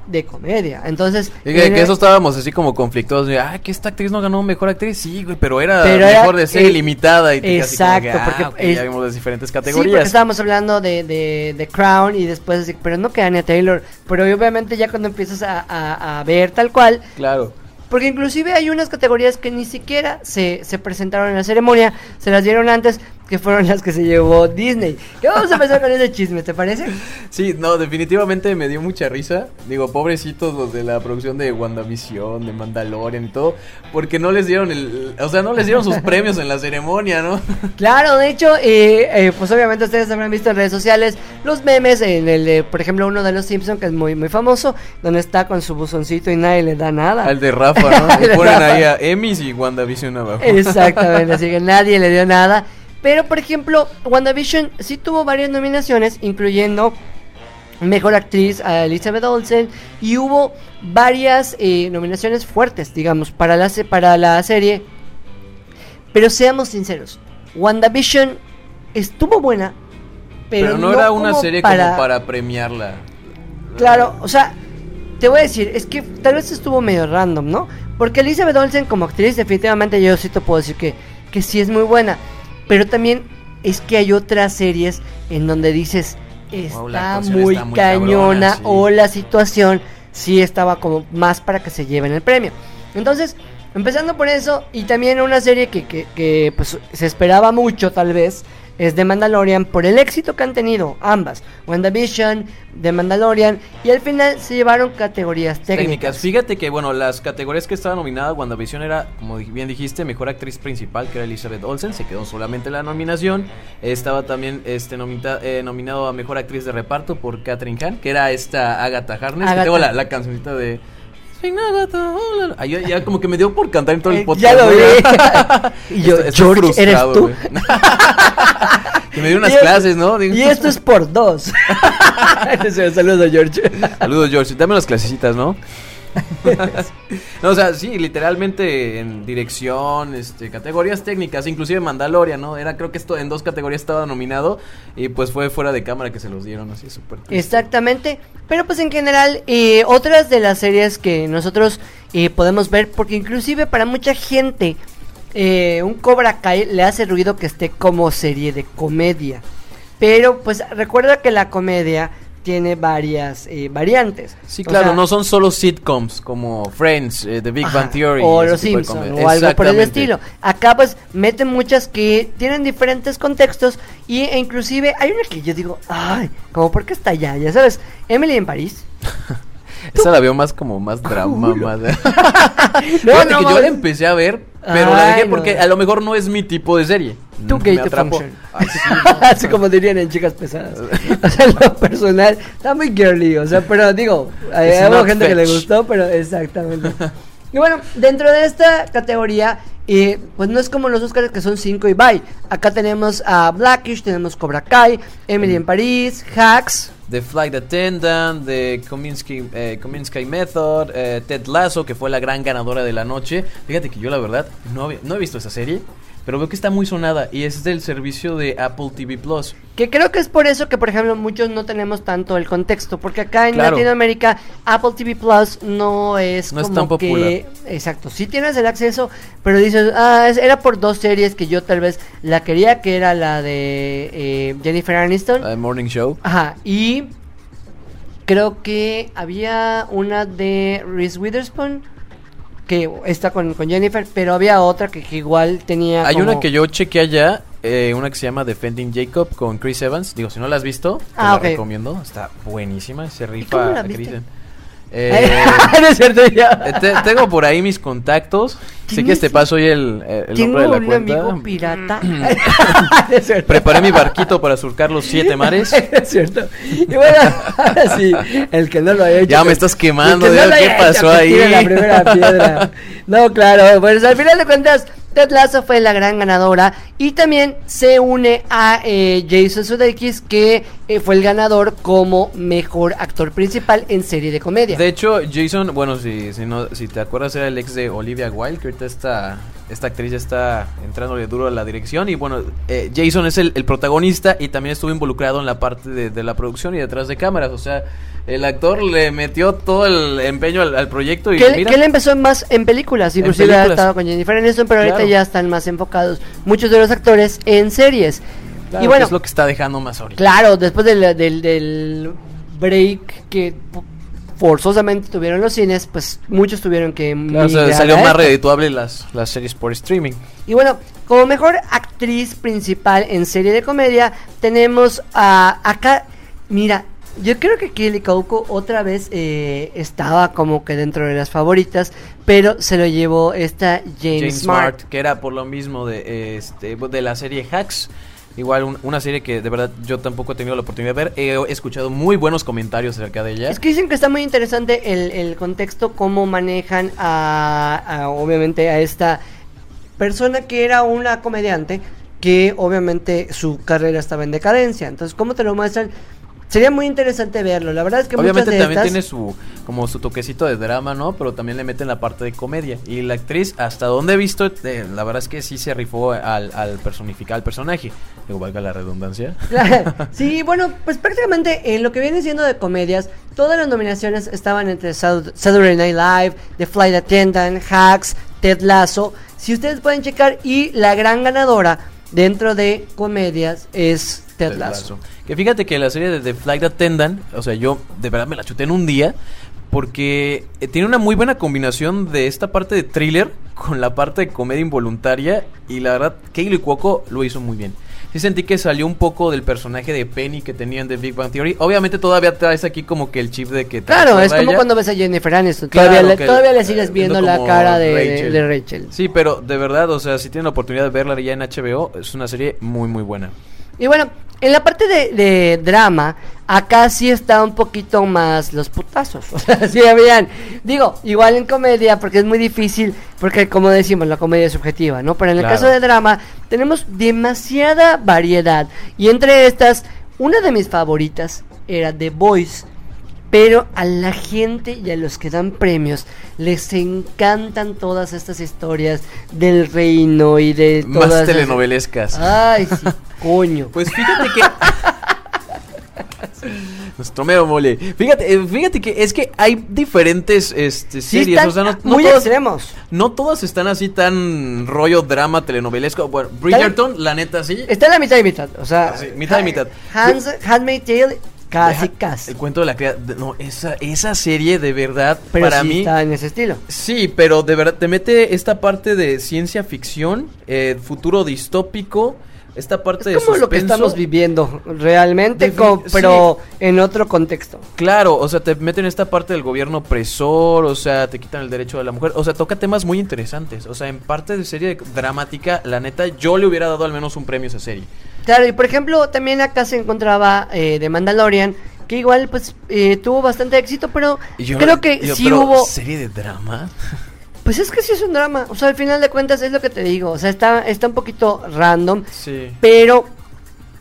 de comedia. Entonces, Y que, en que eso estábamos así como conflictuosos. De, ah, que esta actriz no ganó mejor actriz. Sí, güey, pero era Pero era, mejor de serie eh, limitada. Y como que, exacto, ah, porque ok, es- ya vimos las diferentes Sí, porque categorías. estábamos hablando de, de, de Crown y después así, pero no que Anya Taylor, pero obviamente ya cuando empiezas a, a- a ver tal cual, Claro. porque inclusive hay unas categorías que ni siquiera se, se presentaron en la ceremonia, se las dieron antes, que fueron las que se llevó Disney. Que vamos a empezar con ese chisme, ¿te parece? Sí, no, definitivamente me dio mucha risa. Digo, pobrecitos los de la producción de WandaVision, de Mandalorian y todo, porque no les dieron el, o sea, no les dieron sus premios en la ceremonia, ¿no? [LAUGHS] Claro, de hecho, eh, eh, pues obviamente ustedes habrán visto en redes sociales los memes, en el, de, por ejemplo, uno de los Simpsons que es muy, muy famoso, donde está con su buzoncito y nadie le da nada. Al de Rafa, ¿no? [LAUGHS] De ponen Rafa. ahí a Emmys y WandaVision abajo. Exactamente, así que nadie le dio nada. Pero, por ejemplo, WandaVision sí tuvo varias nominaciones, incluyendo Mejor Actriz a Elizabeth Olsen, y hubo varias eh, nominaciones fuertes, digamos, para la, para la serie. Pero seamos sinceros, WandaVision estuvo buena, pero, Pero, no, era una serie como para premiarla. Claro, o sea, te voy a decir, es que tal vez estuvo medio random, ¿no? Porque Elizabeth Olsen como actriz definitivamente yo sí te puedo decir que, que sí es muy buena. Pero también es que hay otras series en donde dices, está, Wow, la actuación muy está muy cañona cabrona, sí. o la situación sí estaba como más para que se lleven el premio. Entonces, empezando por eso, y también una serie que, que, que, pues, se esperaba mucho tal vez, es The Mandalorian por el éxito que han tenido ambas, WandaVision, The Mandalorian, y al final se llevaron categorías técnicas. Técnicas. Fíjate que, bueno, las categorías que estaban nominadas, WandaVision era, como bien dijiste, mejor actriz principal, que era Elizabeth Olsen, se quedó solamente la nominación. Estaba también este nomita- eh, nominado a mejor actriz de reparto por Catherine Hahn, que era esta Agatha Harness, Agatha. que tengo la, la cancioncita de... Ah, ya, ya como que me dio por cantar en todo el Eh, podcast. ya lo vi. [LAUGHS] Y yo, Estoy- estoy George, ¿eres frustrado, tú? [LAUGHS] que me dio unas Y esto- clases, ¿no? Digo- Y esto es por dos. [LAUGHS] Saludos, George. Saludos, George. Dame unas clasecitas, ¿no? [LAUGHS] no, o sea, sí, literalmente en dirección, este, categorías técnicas, inclusive Mandalorian, ¿no? Era, creo que esto en dos categorías estaba nominado y pues fue fuera de cámara que se los dieron, así súper. Exactamente. Pero pues en general, eh, otras de las series que nosotros eh, podemos ver, porque inclusive para mucha gente, eh, un Cobra Kai le hace ruido que esté como serie de comedia. Pero pues recuerda que la comedia tiene varias eh, variantes. Sí, O claro, sea, no son solo sitcoms como Friends, eh, The Big Bang Theory. o Los tipo de Simpson comedia. o algo por el estilo. Acá pues meten muchas que tienen diferentes contextos y e inclusive hay una que yo digo, ay, como por qué está allá, ya sabes, Emily en París. [LAUGHS] Esa la veo más como más drama, más. [LAUGHS] No, que yo la empecé a ver, pero la dejé porque no. a lo mejor no es mi tipo de serie. Too Me gay to atrapó. function. Ay, sí, [LAUGHS] no, Así como dirían en chicas pesadas. [LAUGHS] O sea, lo personal, está muy girly. O sea, pero digo, [LAUGHS] hay hubo gente que le fetch. gustó, pero exactamente. Y bueno, dentro de esta categoría, eh, pues no es como los Oscars que son 5 y bye. Acá tenemos a Blackish, tenemos Cobra Kai, Emily en París, Hacks. The Flight Attendant, The Kominsky, eh, Kominsky Method, eh, Ted Lasso, que fue la gran ganadora de la noche. Fíjate que yo la verdad no, había- no he visto esa serie, pero veo que está muy sonada y es del servicio de Apple TV Plus. Que creo que es por eso que, por ejemplo, muchos no tenemos tanto el contexto. Porque acá en Claro. Latinoamérica, Apple TV Plus no es No es como tan popular. que. Exacto, sí tienes el acceso, pero dices, ah, es- era por dos series que yo tal vez la quería, que era la de eh, Jennifer Aniston. la de Morning Show. Ajá, y creo que había una de Reese Witherspoon. Que está con, con Jennifer, pero había otra que, que igual tenía. Hay como- una que yo chequé allá, eh, una que se llama Defending Jacob con Chris Evans. Digo, si no la has visto, te Ah, la recomiendo. Está buenísima, se rifa. cómo la a viste? Kristen. Eh, [LAUGHS] no es cierto, ya. eh, te- tengo por ahí mis contactos. Si ¿Tienes- quieres te paso hoy el, el nombre de la un cuenta. amigo pirata. [CLEARS THROAT] [LAUGHS] Preparé mi barquito para surcar los siete mares. [LAUGHS] es cierto. Y bueno, ahora sí, el que no lo haya hecho. Ya me que- estás quemando, que Dios, ¿qué pasó que ahí? la primera piedra. No, claro, pues al final de cuentas, Ted Lasso fue la gran ganadora y también se une a eh, Jason Sudeikis que eh, fue el ganador como mejor actor principal en serie de comedia. De hecho, Jason, bueno, si, si, no, si te acuerdas, era el ex de Olivia Wilde, que ahorita esta, esta actriz ya está entrándole duro a la dirección. Y bueno, eh, Jason es el, el protagonista y también estuvo involucrado en la parte de, de la producción y detrás de cámaras. O sea, el actor le metió todo el empeño al, al proyecto y que, él- mira, que él empezó más en películas, inclusive ha películas. estado con Jennifer Aniston, pero ahorita ya están más enfocados muchos de los actores en series. claro, y bueno, es lo que está dejando más ahorita. Claro, después del, del, del break que forzosamente tuvieron los cines, pues muchos tuvieron que Claro, o sea, salió más redituable las, las series por streaming. Y bueno, como mejor actriz principal en serie de comedia, tenemos a acá, mira, yo creo que Kelly Coco otra vez eh, estaba como que dentro de las favoritas, pero se lo llevó esta Jane, James Smart. Smart, que era por lo mismo de este de la serie Hacks. Igual un- una serie que de verdad yo tampoco he tenido la oportunidad de ver. He escuchado muy buenos comentarios acerca de ella. Es que dicen que está muy interesante el, el contexto, cómo manejan a, a, obviamente, a esta persona que era una comediante, que obviamente su carrera estaba en decadencia. Entonces, ¿cómo te lo muestran? Sería muy interesante verlo. La verdad es que Obviamente muchas de también estas... tiene su como su toquecito de drama, ¿no? Pero también le meten la parte de comedia. Y la actriz, hasta donde he visto, eh, la verdad es que sí se rifó al, al personificar al personaje. Digo, valga la redundancia. [LAUGHS] sí, bueno, pues prácticamente en lo que viene siendo de comedias, todas las nominaciones estaban entre Sat- Saturday Night Live, The Flight Attendant, Hacks, Ted Lasso. Si ustedes pueden checar, y la gran ganadora dentro de comedias es Ted Lasso. Que fíjate que la serie de The Flight Attendant, o sea, yo de verdad me la chuté en un día porque eh, tiene una muy buena combinación de esta parte de thriller con la parte de comedia involuntaria y la verdad Kaylee Cuoco lo hizo muy bien. Sí sentí que salió un poco del personaje de Penny que tenían de Big Bang Theory. Obviamente todavía traes aquí como que el chip de que... Claro, es como cuando ves a Jennifer Aniston. Claro, Todavía, le, todavía le sigues viendo viendo la cara de de- Rachel. de Rachel. Sí, pero de verdad, o sea, si tienen la oportunidad de verla ya en HBO, es una serie muy, muy buena. Y bueno, en la parte de, de drama, acá sí está un poquito más los putazos. [LAUGHS] O sea, sí habían. Digo, igual en comedia, porque es muy difícil, porque como decimos, la comedia es subjetiva, ¿no? Pero en el Claro. caso de drama, tenemos demasiada variedad. Y entre estas, una de mis favoritas era The Voice. Pero a la gente y a los que dan premios les encantan todas estas historias del reino y de Más todas esas- telenovelescas. Ay, sí, [LAUGHS] coño. Pues fíjate que. [LAUGHS] Nuestro mero mole. Fíjate, eh, fíjate que es que hay diferentes este, Sí series. o sea, no, no muy todas, extremos. no todas están así tan rollo drama telenovelesco. Bueno, Bridgerton, la neta sí. Está en la mitad y mitad. O sea, Ah, sí, mitad y mitad. Hans, Handmaid's Tale, casi, Deja- casi. El cuento de la criada. No, esa, esa serie de verdad, Pero para sí mí. está en ese estilo. Sí, pero de verdad te mete esta parte de ciencia ficción, eh, futuro distópico, esta parte de Es como lo que estamos viviendo realmente, Defini- co- pero en otro contexto. Claro, o sea, te meten esta parte del gobierno opresor, o sea, te quitan el derecho de la mujer, o sea, toca temas muy interesantes. O sea, en parte de serie dramática, la neta, yo le hubiera dado al menos un premio a esa serie. Claro, y por ejemplo, también acá se encontraba eh, de Mandalorian, que igual pues eh, tuvo bastante éxito, pero yo- creo que yo, sí pero, hubo... ¿Serie de drama? [LAUGHS] Pues es que sí es un drama, o sea, al final de cuentas es lo que te digo, o sea, está, está un poquito random, Sí. pero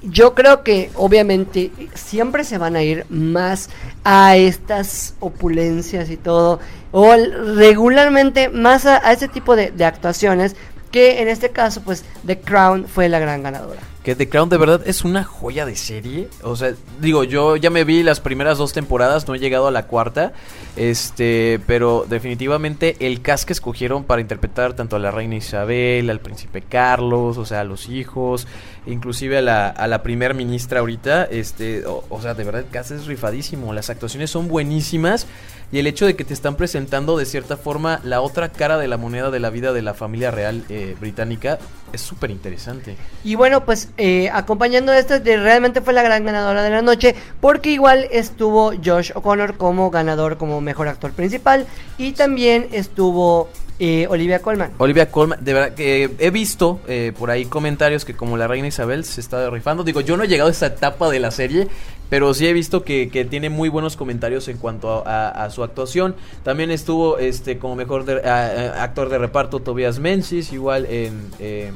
yo creo que obviamente siempre se van a ir más a estas opulencias y todo, o regularmente más a, a ese tipo de, de actuaciones, que en este caso pues The Crown fue la gran ganadora. Que The Crown de verdad es una joya de serie. O sea, digo, yo ya me vi las primeras dos temporadas, no he llegado a la cuarta. Este, pero definitivamente el cast que escogieron para interpretar tanto a la reina Isabel, al príncipe Carlos, o sea, a los hijos, inclusive a la, a la primer ministra ahorita, este, o, sea, de verdad el cast es rifadísimo. Las actuaciones son buenísimas. Y el hecho de que te están presentando de cierta forma la otra cara de la moneda de la vida de la familia real eh, británica es súper interesante. Y bueno, pues eh, acompañando esto, de, realmente fue la gran ganadora de la noche, porque igual estuvo Josh O'Connor como ganador, como mejor actor principal, y también estuvo eh, Olivia Colman. Olivia Colman, de verdad que he visto eh, por ahí comentarios que como la reina Isabel se está rifando. Digo, yo no he llegado a esa etapa de la serie, pero sí he visto que, que tiene muy buenos comentarios en cuanto a, a- a su actuación. También estuvo este como mejor de- a- a- actor de reparto Tobias Menzies, igual en eh,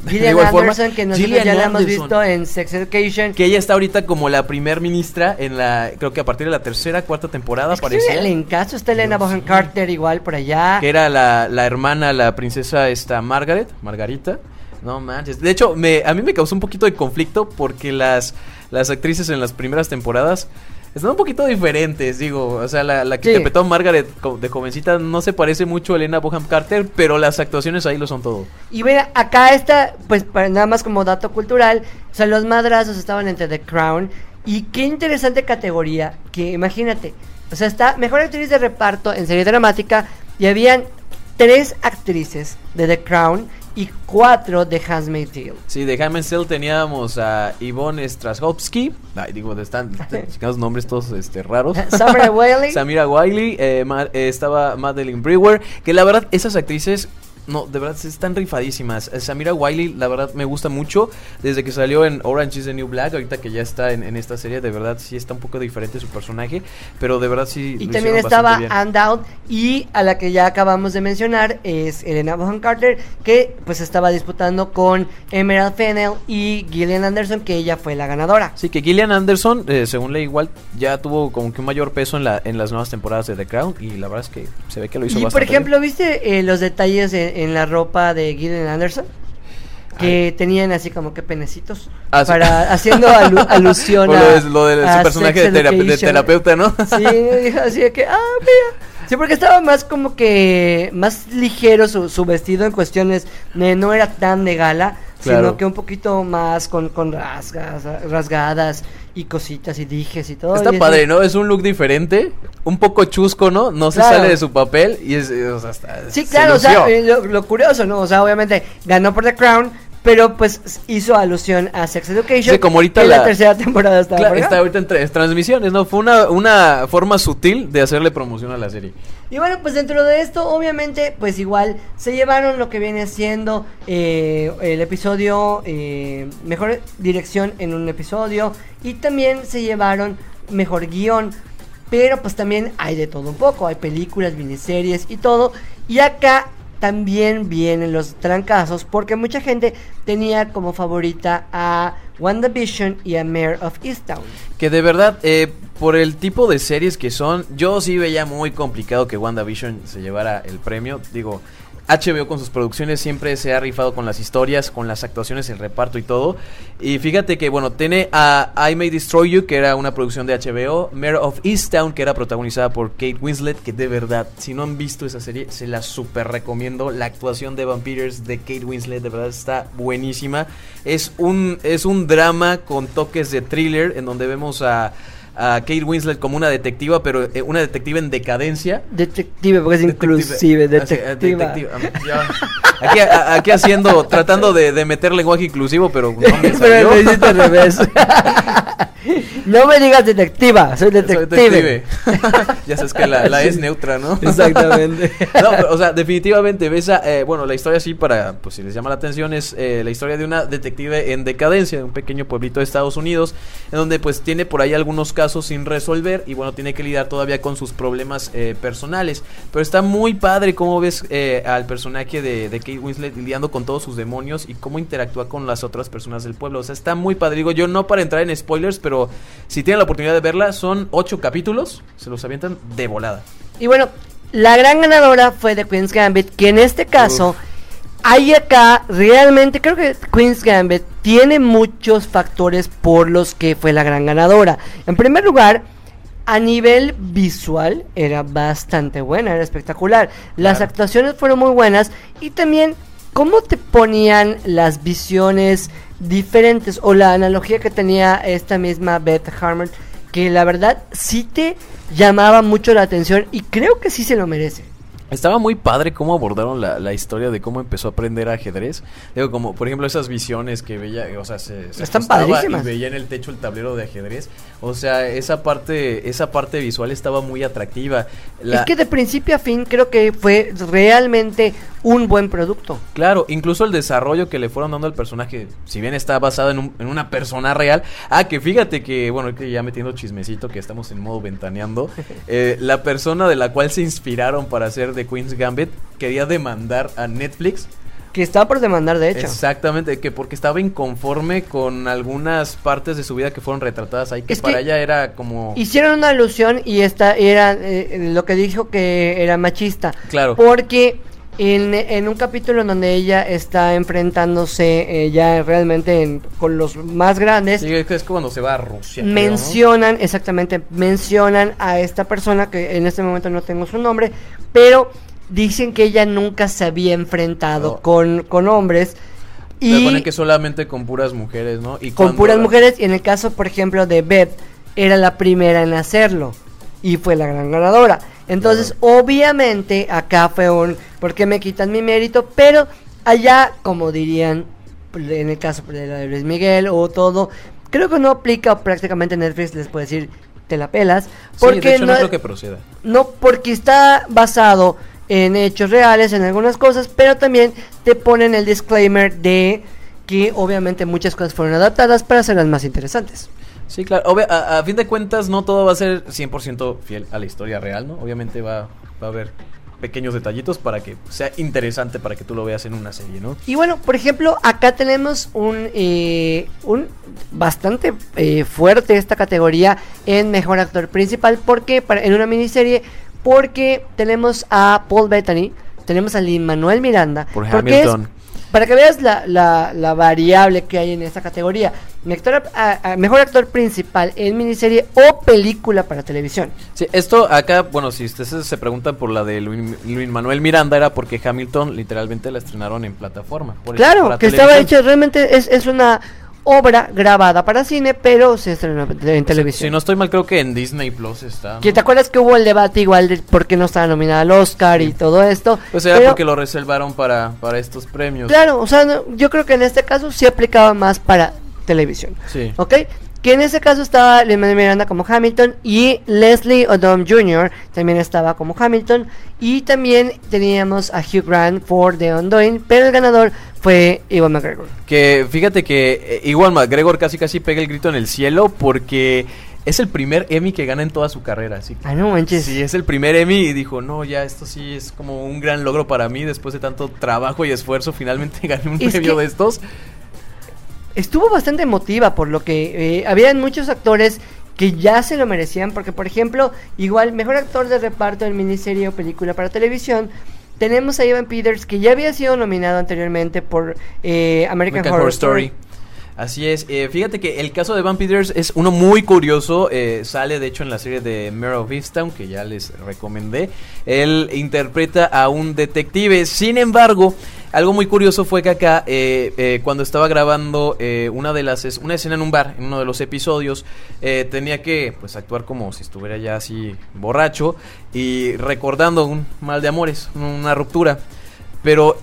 este. de Gillian igual forma, Anderson, que nosotros Gillian ya la hemos visto en Sex Education. Que ella está ahorita como la primer ministra en la, creo que a partir de la tercera, cuarta temporada Es que parecía. el encaso está Elena Bonham Carter igual por allá. Que era la, la hermana, la princesa esta Margaret, Margarita. No manches. De hecho, me, a mí me causó un poquito de conflicto porque las, las actrices en las primeras temporadas están un poquito diferentes, digo. O sea, la, la que Sí. interpretó a Margaret de jovencita no se parece mucho a Elena Bonham Carter, pero las actuaciones ahí lo son todo. Y mira, acá está, pues para nada más como dato cultural, o sea, los madrazos estaban entre The Crown. Y qué interesante categoría, que imagínate, o sea, está mejor actriz de reparto en serie dramática y habían tres actrices de The Crown y cuatro de Handmaid's Tale. Sí, de Handmaid's Tale teníamos a Ivonne Strahovski. Ay, digo, están [LAUGHS] chicanos nombres todos este, raros. [LAUGHS] Samara Wiley. [LAUGHS] Samira Wiley. eh, Ma- eh, estaba Madeline Brewer. Que la verdad, esas actrices. No, de verdad, están rifadísimas. Eh, Samira Wiley, la verdad, me gusta mucho. Desde que salió en Orange is the New Black, ahorita que ya está en, en esta serie, de verdad, sí está un poco diferente su personaje. Pero de verdad, sí. Y lo también estaba bien. Dowd y a la que ya acabamos de mencionar es Elena Bonham Carter que pues estaba disputando con Emerald Fennell y Gillian Anderson que ella fue la ganadora. Sí, que Gillian Anderson, eh, según leí igual, ya tuvo como que un mayor peso en, la, en las nuevas temporadas de The Crown. Y la verdad es que se ve que lo hizo Y por bastante ejemplo, ¿viste eh, los detalles en, en la ropa de Gillian Anderson? Que tenían así como que penecitos Ah, para haciendo alu- [LAUGHS] alusión a, lo de, lo de a su personaje de, terapeuta, ¿no? Sí, así de que, ah, mira. Sí, porque estaba más como que, más ligero su, su vestido en cuestiones, de no era tan de gala. Claro. sino que un poquito más con, con rasgas, rasgadas y cositas y dijes y todo. Está y padre, ¿no? Es un look diferente, un poco chusco, ¿no? No se Claro. sale de su papel y es, o sea, está- Sí, se claro, o sea, eh, lo, lo curioso, ¿no? O sea, obviamente ganó por The Crown, pero pues hizo alusión a Sex Education. Sí, como ahorita que la, la- tercera temporada Claro, acá. está ahorita en tra- transmisiones, ¿no? Fue una, una forma sutil de hacerle promoción a la serie. Y bueno, pues dentro de esto, obviamente, pues igual se llevaron lo que viene siendo eh, el episodio, eh, mejor dirección en un episodio, y también se llevaron mejor guion. Pero pues también hay de todo un poco, hay películas, miniseries y todo. Y acá también vienen los trancazos porque mucha gente tenía como favorita a WandaVision y a Mayor of Easttown. Que de verdad, eh, por el tipo de series que son, yo sí veía muy complicado que WandaVision se llevara el premio. Digo, HBO con sus producciones siempre se ha rifado con las historias, con las actuaciones, el reparto y todo. Y fíjate que, bueno, tiene a I May Destroy You, que era una producción de HBO, Mayor of Easttown, que era protagonizada por Kate Winslet, que de verdad, si no han visto esa serie, se la super recomiendo. La actuación de Vampires de Kate Winslet, de verdad, está buenísima. Es un, es un drama con toques de thriller, en donde vemos a a Kate Winslet como una detectiva, pero eh, una detectiva en decadencia. Detective, porque es inclusive, Así, eh, detectiva. [LAUGHS] Ah. Aquí, a- aquí haciendo, tratando de, de meter lenguaje inclusivo, pero no me [LAUGHS] salió. al revés. [LAUGHS] no me digas detectiva, soy Soy detective. ya sabes que la, la Sí. es neutra, ¿no? Exactamente. No, pero, o sea, definitivamente ves a, eh, bueno, la historia sí para, pues si les llama la atención es eh, la historia de una detective en decadencia de un pequeño pueblito de Estados Unidos, en donde pues tiene por ahí algunos casos sin resolver y bueno, tiene que lidiar todavía con sus problemas eh, personales. Pero está muy padre cómo ves eh, al personaje de, de Kate Winslet lidiando con todos sus demonios y cómo interactúa con las otras personas del pueblo. O sea, está muy padre. Digo, yo no para entrar en spoilers, pero si tienen la oportunidad de verla, son ocho capítulos, se los avientan de volada. Y bueno, la gran ganadora fue de Queen's Gambit, que en este caso, hay acá realmente, creo que Queen's Gambit tiene muchos factores por los que fue la gran ganadora. En primer lugar, a nivel visual era bastante buena, era espectacular. Las Claro. actuaciones fueron muy buenas y también cómo te ponían las visiones diferentes o la analogía que tenía esta misma Beth Harmon que la verdad sí te llamaba mucho la atención y creo que sí se lo merece. Estaba muy padre cómo abordaron la, la historia de cómo empezó a aprender ajedrez. Digo, como por ejemplo esas visiones que veía, o sea, se, se Están padrísimas. y veía en el techo el tablero de ajedrez. O sea, esa parte, esa parte visual estaba muy atractiva. La- Es que de principio a fin creo que fue realmente un buen producto. Claro, incluso el desarrollo que le fueron dando al personaje, si bien está basado en, un- en una persona real. Ah, que fíjate que, bueno, que ya metiendo chismecito, que estamos en modo ventaneando. [LAUGHS] eh, la persona de la cual se inspiraron para hacer The Queen's Gambit quería demandar a Netflix. Que estaba por demandar, de hecho. Exactamente, que porque estaba inconforme con algunas partes de su vida que fueron retratadas ahí, que Es que para ella era como... Hicieron una alusión y esta era eh, lo que dijo que era machista. Claro. Porque en, en un capítulo en donde ella está enfrentándose eh, ya realmente en- con los más grandes, Sí, es que cuando se va a Rusia. creo, ¿no? mencionan, exactamente, mencionan a esta persona que en este momento no tengo su nombre, pero dicen que ella nunca se había enfrentado No. con, con hombres. Se Y pone que solamente con puras mujeres, ¿no? Y con puras mujeres, y en el caso, por ejemplo, de Beth, era la primera en hacerlo. Y fue la gran ganadora. Entonces, obviamente, acá fue un, ¿por qué me quitan mi mérito? Pero allá, como dirían, en el caso de la de Luis Miguel o todo, creo que no aplica prácticamente Netflix, les puede decir, te la pelas. Sí, Porque de hecho, no, no, creo que proceda. no, porque está basado en hechos reales, en algunas cosas, pero también te ponen el disclaimer de que obviamente muchas cosas fueron adaptadas para hacerlas más interesantes. Sí, claro. Obvia- a, a fin de cuentas, no todo va a ser 100% fiel a la historia real, ¿no? Obviamente va, va a haber pequeños detallitos para que sea interesante para que tú lo veas en una serie, ¿no? Y bueno, por ejemplo, acá tenemos un, eh, un bastante eh, fuerte esta categoría en mejor actor principal, porque para, en una miniserie, porque tenemos a Paul Bettany, tenemos a Lin Manuel Miranda, Por porque es Hamilton. Para que veas la, la, la variable que hay en esta categoría. A- a- mejor actor principal en miniserie o película para televisión. Sí, esto acá, bueno, si ustedes se preguntan por la de Luis, Luis Manuel Miranda, era porque Hamilton literalmente la estrenaron en plataforma. por Claro, que estaba hecha, realmente es, es una obra grabada para cine, pero se estrenó en televisión. Si no estoy mal, creo que en Disney Plus está. ¿no? Te acuerdas que hubo el debate igual de por qué no estaba nominada al Oscar y todo esto. Pues era pero- porque lo reservaron para, para estos premios. Claro, o sea, no- yo creo que en este caso sí aplicaba más para televisión. Sí. ¿Ok? Que en ese caso estaba Lin-Manuel Miranda como Hamilton y Leslie Odom Jr. también estaba como Hamilton. Y también teníamos a Hugh Grant por The Undoing, pero el ganador fue Ewan McGregor. Que fíjate que eh, igual McGregor casi casi pega el grito en el cielo porque es el primer Emmy que gana en toda su carrera. Así que- Ah, no manches. Sí, es el primer Emmy y dijo, no, ya esto sí es como un gran logro para mí después de tanto trabajo y esfuerzo. Finalmente [LAUGHS] gané un Es premio que- de estos. Estuvo bastante emotiva por lo que eh, habían muchos actores que ya se lo merecían porque por ejemplo igual mejor actor de reparto en miniserie o película para televisión tenemos a Evan Peters que ya había sido nominado anteriormente por eh, American, American Horror, Horror Story. Story. Así es, eh, fíjate que el caso de Van Peters es uno muy curioso, eh, sale de hecho en la serie de Mare of Easttown, que ya les recomendé, él interpreta a un detective, sin embargo, algo muy curioso fue que acá, eh, eh, cuando estaba grabando eh, una de las es- una escena en un bar, en uno de los episodios, eh, tenía que pues actuar como si estuviera ya así borracho y recordando un mal de amores, una ruptura, pero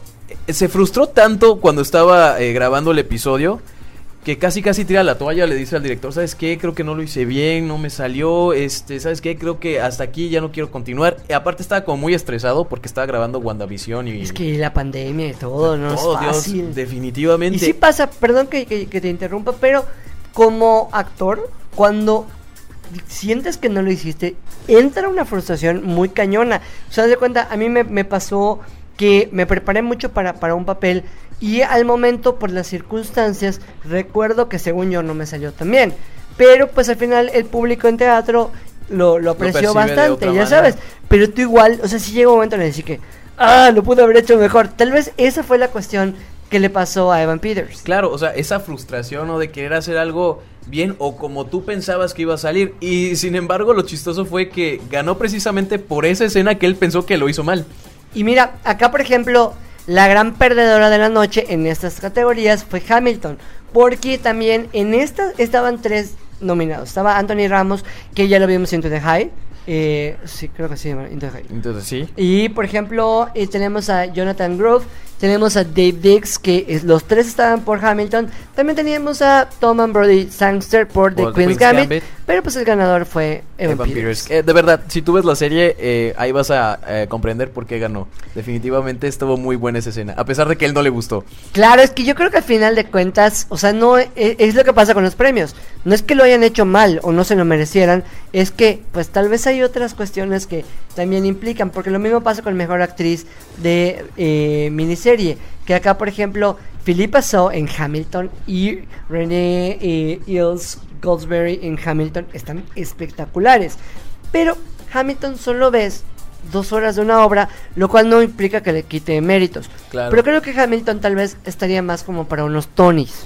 eh, se frustró tanto cuando estaba eh, grabando el episodio que casi casi tira la toalla, le dice al director, ¿sabes qué? Creo que no lo hice bien, no me salió, este, ¿sabes qué? Creo que hasta aquí ya no quiero continuar. Y aparte estaba como muy estresado porque estaba grabando WandaVision y Es que la pandemia y todo, no todo, es Dios, fácil. definitivamente. Y sí pasa, perdón que, que- que te interrumpa, pero como actor, cuando sientes que no lo hiciste, entra una frustración muy cañona. O sea, de cuenta, a mí me, me pasó que me preparé mucho para, para un papel y al momento, por las circunstancias, recuerdo que según yo no me salió tan bien. Pero pues al final el público en teatro lo, lo apreció bastante, ya manera. sabes. Pero tú igual, o sea, si llega un momento en el que, ah, lo pude haber hecho mejor. Tal vez esa fue la cuestión que le pasó a Evan Peters. Claro, o sea, esa frustración o de querer hacer algo bien o como tú pensabas que iba a salir. Y sin embargo, lo chistoso fue que ganó precisamente por esa escena que él pensó que lo hizo mal. Y mira, acá por ejemplo, la gran perdedora de la noche en estas categorías fue Hamilton, porque también en esta estaban tres nominados. Estaba Anthony Ramos, que ya lo vimos en To The High. Eh, sí, creo que sí, Into the High. Entonces, sí. Y por ejemplo, eh, tenemos a Jonathan Grove, tenemos a Dave Dix, que es- los tres estaban por Hamilton. También teníamos a Tom and Brody Sangster por The Queen's Queen's Gambit, Gambit. Pero pues el ganador fue Evan, Evan Peters. Peters. Eh, de verdad, si tú ves la serie, eh, ahí vas a eh, comprender por qué ganó. Definitivamente estuvo muy buena esa escena, a pesar de que él no le gustó. Claro, es que yo creo que al final de cuentas, o sea, no e- es, lo que pasa con los premios. No es que lo hayan hecho mal o no se lo merecieran, es que pues tal vez hay otras cuestiones que también implican, porque lo mismo pasa con mejor actriz de eh, que acá por ejemplo Philippa So en Hamilton y Renee eh, Hills Goldsberry en Hamilton están espectaculares. Pero Hamilton solo ves dos horas de una obra, lo cual no implica que le quite méritos. Claro. Pero creo que Hamilton tal vez estaría más como para unos Tonys.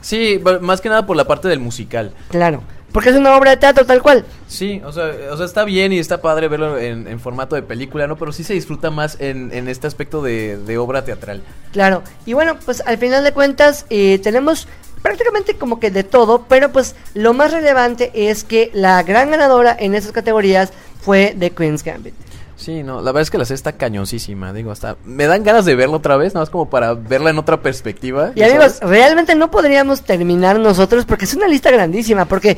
Sí, más que nada por la parte del musical. Claro. Porque es una obra de teatro tal cual. Sí, o sea, o sea está bien y está padre verlo en, en formato de película, ¿no? Pero sí se disfruta más en, en este aspecto de, de obra teatral. Claro. Y bueno, pues al final de cuentas eh, tenemos prácticamente como que de todo, pero pues lo más relevante es que la gran ganadora en esas categorías fue The Queen's Gambit. Sí, no, la verdad es que la serie está cañoncísima, digo, hasta me dan ganas de verla otra vez, nada más como para verla en otra perspectiva. Y ¿ya amigos, sabes? realmente no podríamos terminar nosotros porque es una lista grandísima, porque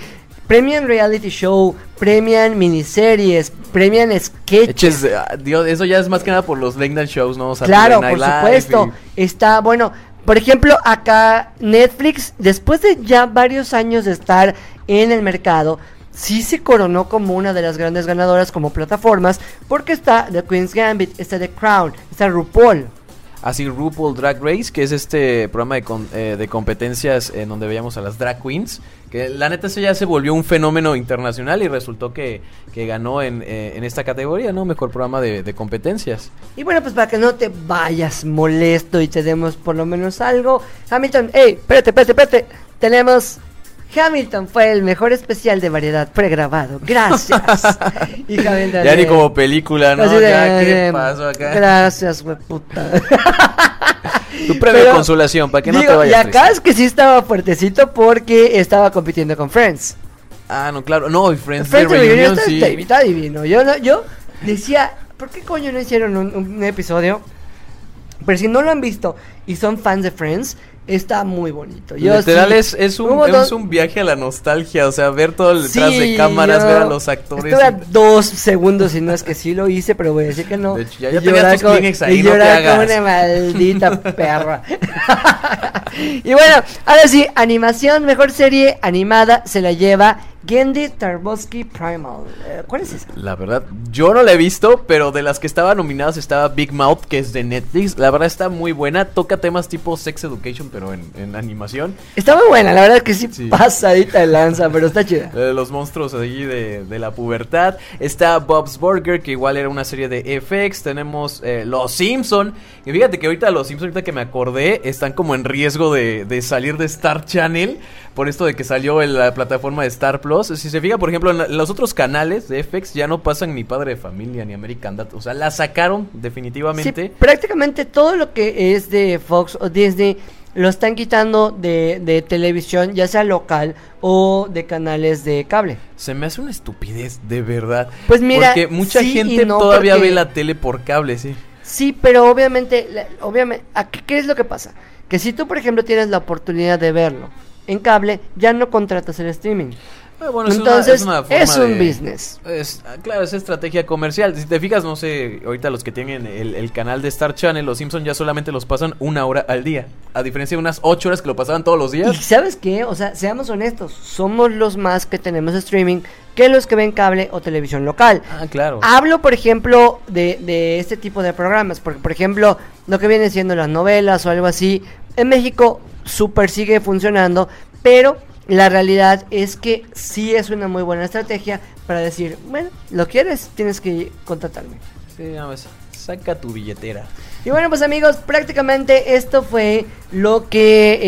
premian reality show, premian miniseries, premian sketches. Ah, Dios, eso ya es más que nada por los late night shows, ¿no? Claro, por supuesto. y- Está, bueno, por ejemplo, acá Netflix, después de ya varios años de estar en el mercado, sí se coronó como una de las grandes ganadoras como plataformas, porque está The Queen's Gambit, está The Crown, está RuPaul. Así RuPaul Drag Race, que es este programa de, con- eh, de competencias en donde veíamos a las drag queens. Que la neta eso ya se volvió un fenómeno internacional y resultó que, que ganó en, eh, en esta categoría, ¿no? Mejor programa de, de competencias. Y bueno, pues para que no te vayas molesto y te demos por lo menos algo. Hamilton, hey, espérate, espérate, espérate. Tenemos. Hamilton fue el mejor especial de variedad pregrabado. Gracias. y [LAUGHS] Hamilton, Ya ni como película, ¿no? así de- Ya, ¿qué pasó acá? Gracias, güey, puta. [LAUGHS] Tu premio de consolación, para que no Digo, te y vayas acá triste. es que sí estaba fuertecito porque estaba compitiendo con Friends. Ah, no, claro. No, y Friends, Friends de Reunion está, sí. está- está divino. Yo, no- yo decía, ¿por qué coño no hicieron un, un episodio? Pero si no lo han visto y son fans de Friends, está muy bonito. Yo Literal sí- es, es, un, es un viaje a la nostalgia, o sea, ver todo el detrás Sí, de cámaras, ver a los actores. Estuve a dos segundos y no es que sí lo hice, pero voy a decir que no. De hecho, ya- ya llorar tus como- ahí, y no te llorar como una maldita [LAUGHS] perra. [LAUGHS] y bueno, ahora sí, animación, mejor serie animada se la lleva Gendy Tarkovsky Primal. Eh, ¿Cuál es esa? La verdad, yo no la he visto, pero de las que estaban nominadas estaba Big Mouth, que es de Netflix. La verdad está muy buena, toca temas tipo Sex Education, pero en, en animación. Está muy buena, la verdad que sí, Sí. pasadita de lanza, pero está chida. [LAUGHS] Los monstruos allí de, de la pubertad. Está Bob's Burger, que igual era una serie de FX. Tenemos eh, Los Simpson. Y fíjate que ahorita los Simpson, ahorita que me acordé, están como en riesgo de, de salir de Star Channel. Por esto de que salió en la plataforma de Star Plus. Si se fija, por ejemplo, en, la- en los otros canales de FX ya no pasan ni Padre de Familia ni American Dad. O sea, la sacaron definitivamente. Sí, prácticamente todo lo que es de Fox o Disney lo están quitando de, de televisión, ya sea local o de canales de cable. Se me hace una estupidez, de verdad. Pues mira, Porque mucha sí gente no, todavía porque- ve la tele por cable, sí. Sí, pero obviamente, obviamente, ¿qué, qué es lo que pasa? Que si tú, por ejemplo, tienes la oportunidad de verlo en cable, ya no contratas el streaming. Ah, bueno, es una- Entonces, es, una es, forma un de- business. Es, claro, es estrategia comercial. Si te fijas, no sé, ahorita los que tienen el, el canal de Star Channel, los Simpsons ya solamente los pasan una hora al día. A diferencia de unas ocho horas que lo pasaban todos los Y días. sabes qué, o sea, seamos honestos, somos los más que tenemos streaming que los que ven cable o televisión local. Ah, claro. Hablo, por ejemplo, de, de este tipo de programas, porque, por ejemplo, lo que vienen siendo las novelas o algo así, en México súper sigue funcionando, pero la realidad es que sí es una muy buena estrategia para decir, bueno, lo quieres, tienes que contratarme. Sí, nada más. Saca tu billetera. Y bueno, pues amigos, prácticamente esto fue lo que,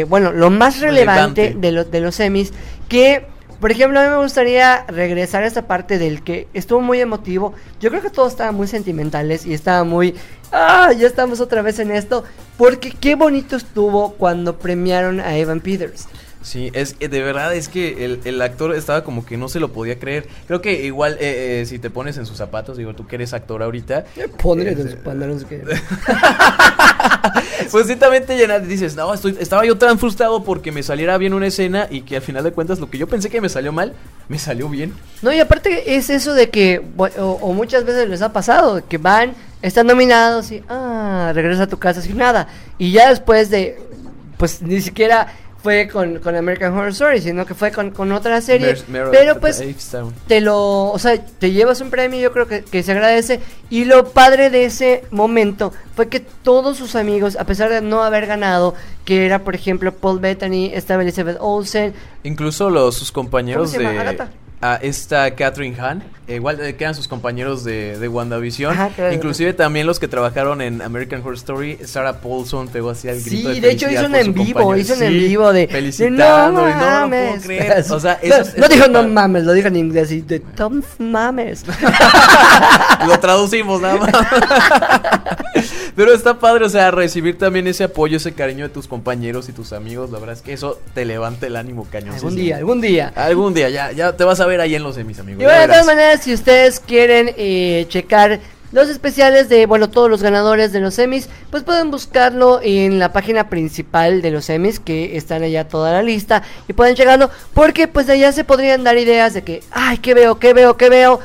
eh, bueno, lo más relevante, Relevante. de, los de los semis, que, por ejemplo, a mí me gustaría regresar a esta parte del que estuvo muy emotivo. Yo creo que todos estaban muy sentimentales y estaba muy, ah, ya estamos otra vez en esto, porque qué bonito estuvo cuando premiaron a Evan Peters. Sí, es eh, de verdad es que el, el actor estaba como que no se lo podía creer. Creo que igual eh, eh, si te pones en sus zapatos, digo, tú que eres actor ahorita. Pondré eh, en sus pantalones que... [LAUGHS] Pues sí, también te llenas, dices, no, estoy, estaba yo tan frustrado porque me saliera bien una escena y que al final de cuentas lo que yo pensé que me salió mal, me salió bien. No, y aparte es eso de que, o, o muchas veces les ha pasado, que van, están nominados y, ah, regresa a tu casa sin nada. Y ya después de, pues ni siquiera fue con, con American Horror Story, sino que fue con, con otra serie. Mer- pero pues te lo, o sea, te llevas un premio, yo creo que, que se agradece. Y lo padre de ese momento fue que todos sus amigos, a pesar de no haber ganado, que era por ejemplo Paul Bettany, estaba Elizabeth Olsen, Incluso los sus compañeros de. A esta Catherine Hahn, eh, igual eh, que eran sus compañeros de, de WandaVision, Ajá, claro. inclusive también los que trabajaron en American Horror Story, Sarah Paulson pegó así el grito Sí, de de hecho hizo un en vivo, compañero. hizo un en vivo de felicitando y no, no puedo mames". creer. [LAUGHS] O sea, no, eso es- no eso dijo no mames, lo dijo en inglés y de Tom mames. [LAUGHS] Lo traducimos nada más. [LAUGHS] Pero está padre, o sea, recibir también ese apoyo, ese cariño de tus compañeros y tus amigos. La verdad es que eso te levanta el ánimo cañón. algún día, algún día. Algún día, ya, ya te vas a ver ahí en los semis, amigos. Y bueno, de todas maneras, si ustedes quieren eh, checar los especiales de, bueno, todos los ganadores de los semis, pues pueden buscarlo en la página principal de los semis, que están allá toda la lista, y pueden checarlo, porque pues de allá se podrían dar ideas de que, ay, ¿qué veo, qué veo, qué veo?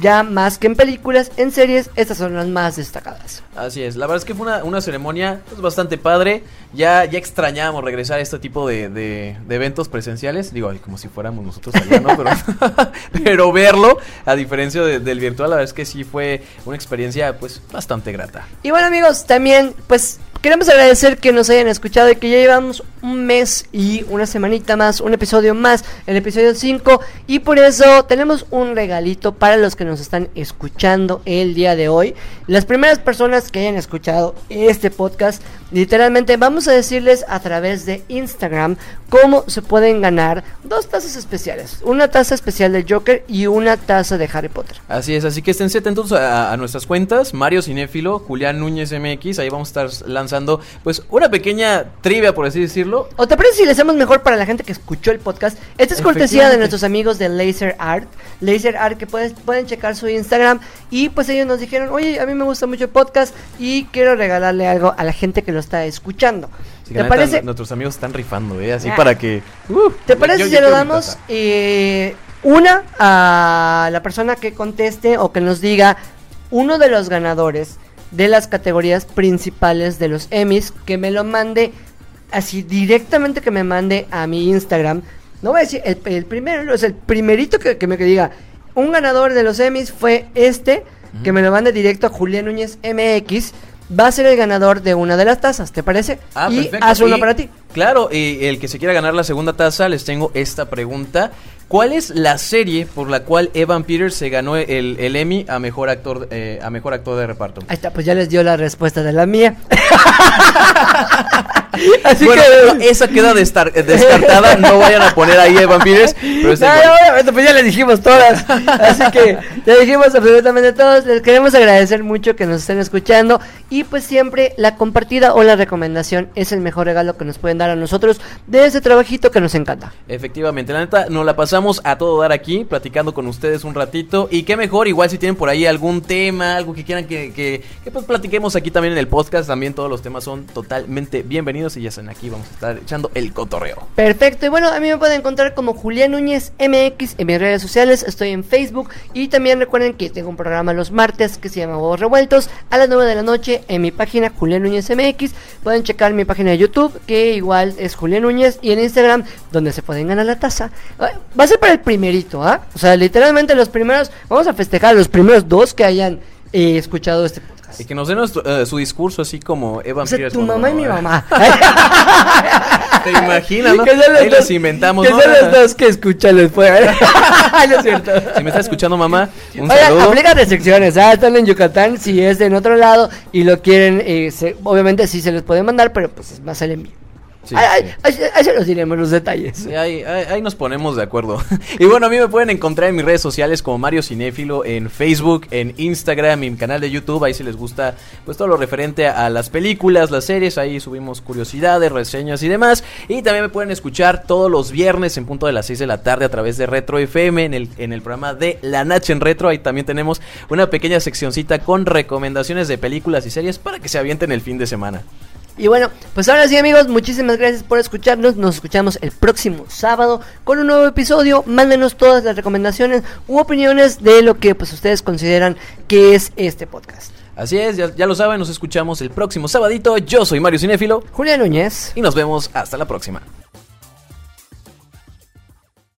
Ya más que en películas, en series, estas son las más destacadas. Así es, la verdad es que fue una, una ceremonia pues, bastante padre. ya, ya extrañamos regresar a este tipo de, de- de eventos presenciales. Digo, ay, como si fuéramos nosotros allá, ¿no? Pero, [LAUGHS] pero verlo, a diferencia de- del virtual, la verdad es que sí fue una experiencia, pues, bastante grata. Y bueno amigos, también pues queremos agradecer que nos hayan escuchado y que ya llevamos un mes y una semanita más, un episodio más, el episodio 5 y por eso tenemos un regalito para los que nos están escuchando el día de hoy. Las primeras personas que hayan escuchado este podcast, literalmente vamos a decirles a través de Instagram cómo se pueden ganar dos tazas especiales, una taza especial de Joker y una taza de Harry Potter. Así es, así que estén atentos a, a nuestras cuentas, Mario Cinéfilo, Julián Núñez MX, ahí vamos a estar lanzando pues una pequeña trivia, por así decirlo. ¿O te parece si le hacemos mejor para la gente que escuchó el podcast? Esta es cortesía de nuestros amigos de Laser Art. Laser Art que puedes, pueden checar su Instagram. Y pues ellos nos dijeron, oye, a mí me gusta mucho el podcast y quiero regalarle algo a la gente que lo está escuchando. ¿Te neta, parece? Nuestros amigos están rifando, ¿eh? Así Ah. para que... uh, ¿Te parece yo- si yo mi damos eh, una a la persona que conteste o que nos diga uno de los ganadores de las categorías principales de los Emmys que me lo mande así directamente que me mande a mi Instagram? No voy a decir el, el primero, es el primerito que, que me que diga un ganador de los Emmys fue este que me lo mande directo a Julián Núñez MX. Va a ser el ganador de una de las tazas, ¿te parece? Ah, y perfecto. haz uno Y, para ti. Claro, y el que se quiera ganar la segunda taza, les tengo esta pregunta. ¿Cuál es la serie por la cual Evan Peters se ganó el, el Emmy a mejor actor eh, a mejor actor de reparto? Ahí está, pues ya les dio la respuesta de la mía. [LAUGHS] Así bueno, que. [LAUGHS] esa queda destar- descartada. No vayan a poner ahí Evan Peters. Pero No, pues ya les dijimos todas. Así que ya dijimos absolutamente todos. Les queremos agradecer mucho que nos estén escuchando. Y pues siempre la compartida o la recomendación es el mejor regalo que nos pueden dar a nosotros de ese trabajito que nos encanta. Efectivamente, la neta, nos la pasamos a todo dar aquí, platicando con ustedes un ratito. Y qué mejor, igual si tienen por ahí algún tema, algo que quieran que, que, pues platiquemos aquí también en el podcast, también todos los temas son totalmente bienvenidos y ya están aquí, vamos a estar echando el cotorreo. Perfecto, y bueno, a mí me pueden encontrar como Julián Núñez MX en mis redes sociales, estoy en Facebook y también recuerden que tengo un programa los martes que se llama Huevos Revueltos a las 9 de la noche en mi página Julián Núñez MX, pueden checar mi página de YouTube que igual es Julián Núñez y en Instagram donde se pueden ganar la taza. Va a ser para el primerito, ¿ah? O sea, literalmente los primeros, vamos a festejar los primeros dos que hayan eh, escuchado este podcast. Y que nos den nuestro- eh, su discurso así como Evan O sea, tu mamá y mi mamá. [LAUGHS] ¿Te imaginas, no? Que son los Ahí dos- inventamos, Que ¿no? son los dos que escuchan después. [LAUGHS] no es cierto. Si me estás escuchando, mamá, un Oigan, saludo. aplica restricciones, ah, están en Yucatán, si es en otro lado y lo quieren, eh, se- obviamente sí se les puede mandar, pero pues es más el envío. Sí, sí. ahí se los diremos los detalles. Ahí nos ponemos de acuerdo. [LAUGHS] y bueno, a mí me pueden encontrar en mis redes sociales como Mario Cinéfilo, en Facebook, en Instagram, en mi canal de YouTube. Ahí si les gusta pues todo lo referente a las películas, las series. Ahí subimos curiosidades, reseñas y demás. Y también me pueden escuchar todos los viernes en punto de las 6 de la tarde a través de Retro FM en el, en el programa de La Nacha en Retro. Ahí también tenemos una pequeña seccioncita con recomendaciones de películas y series para que se avienten el fin de semana. Y bueno, pues ahora sí amigos, muchísimas gracias por escucharnos. Nos escuchamos el próximo sábado con un nuevo episodio. Mándenos todas las recomendaciones u opiniones de lo que pues ustedes consideran que es este podcast. Así es, ya, ya lo saben, nos escuchamos el próximo sabadito. Yo soy Mario Cinéfilo. Julián Núñez. Y nos vemos hasta la próxima.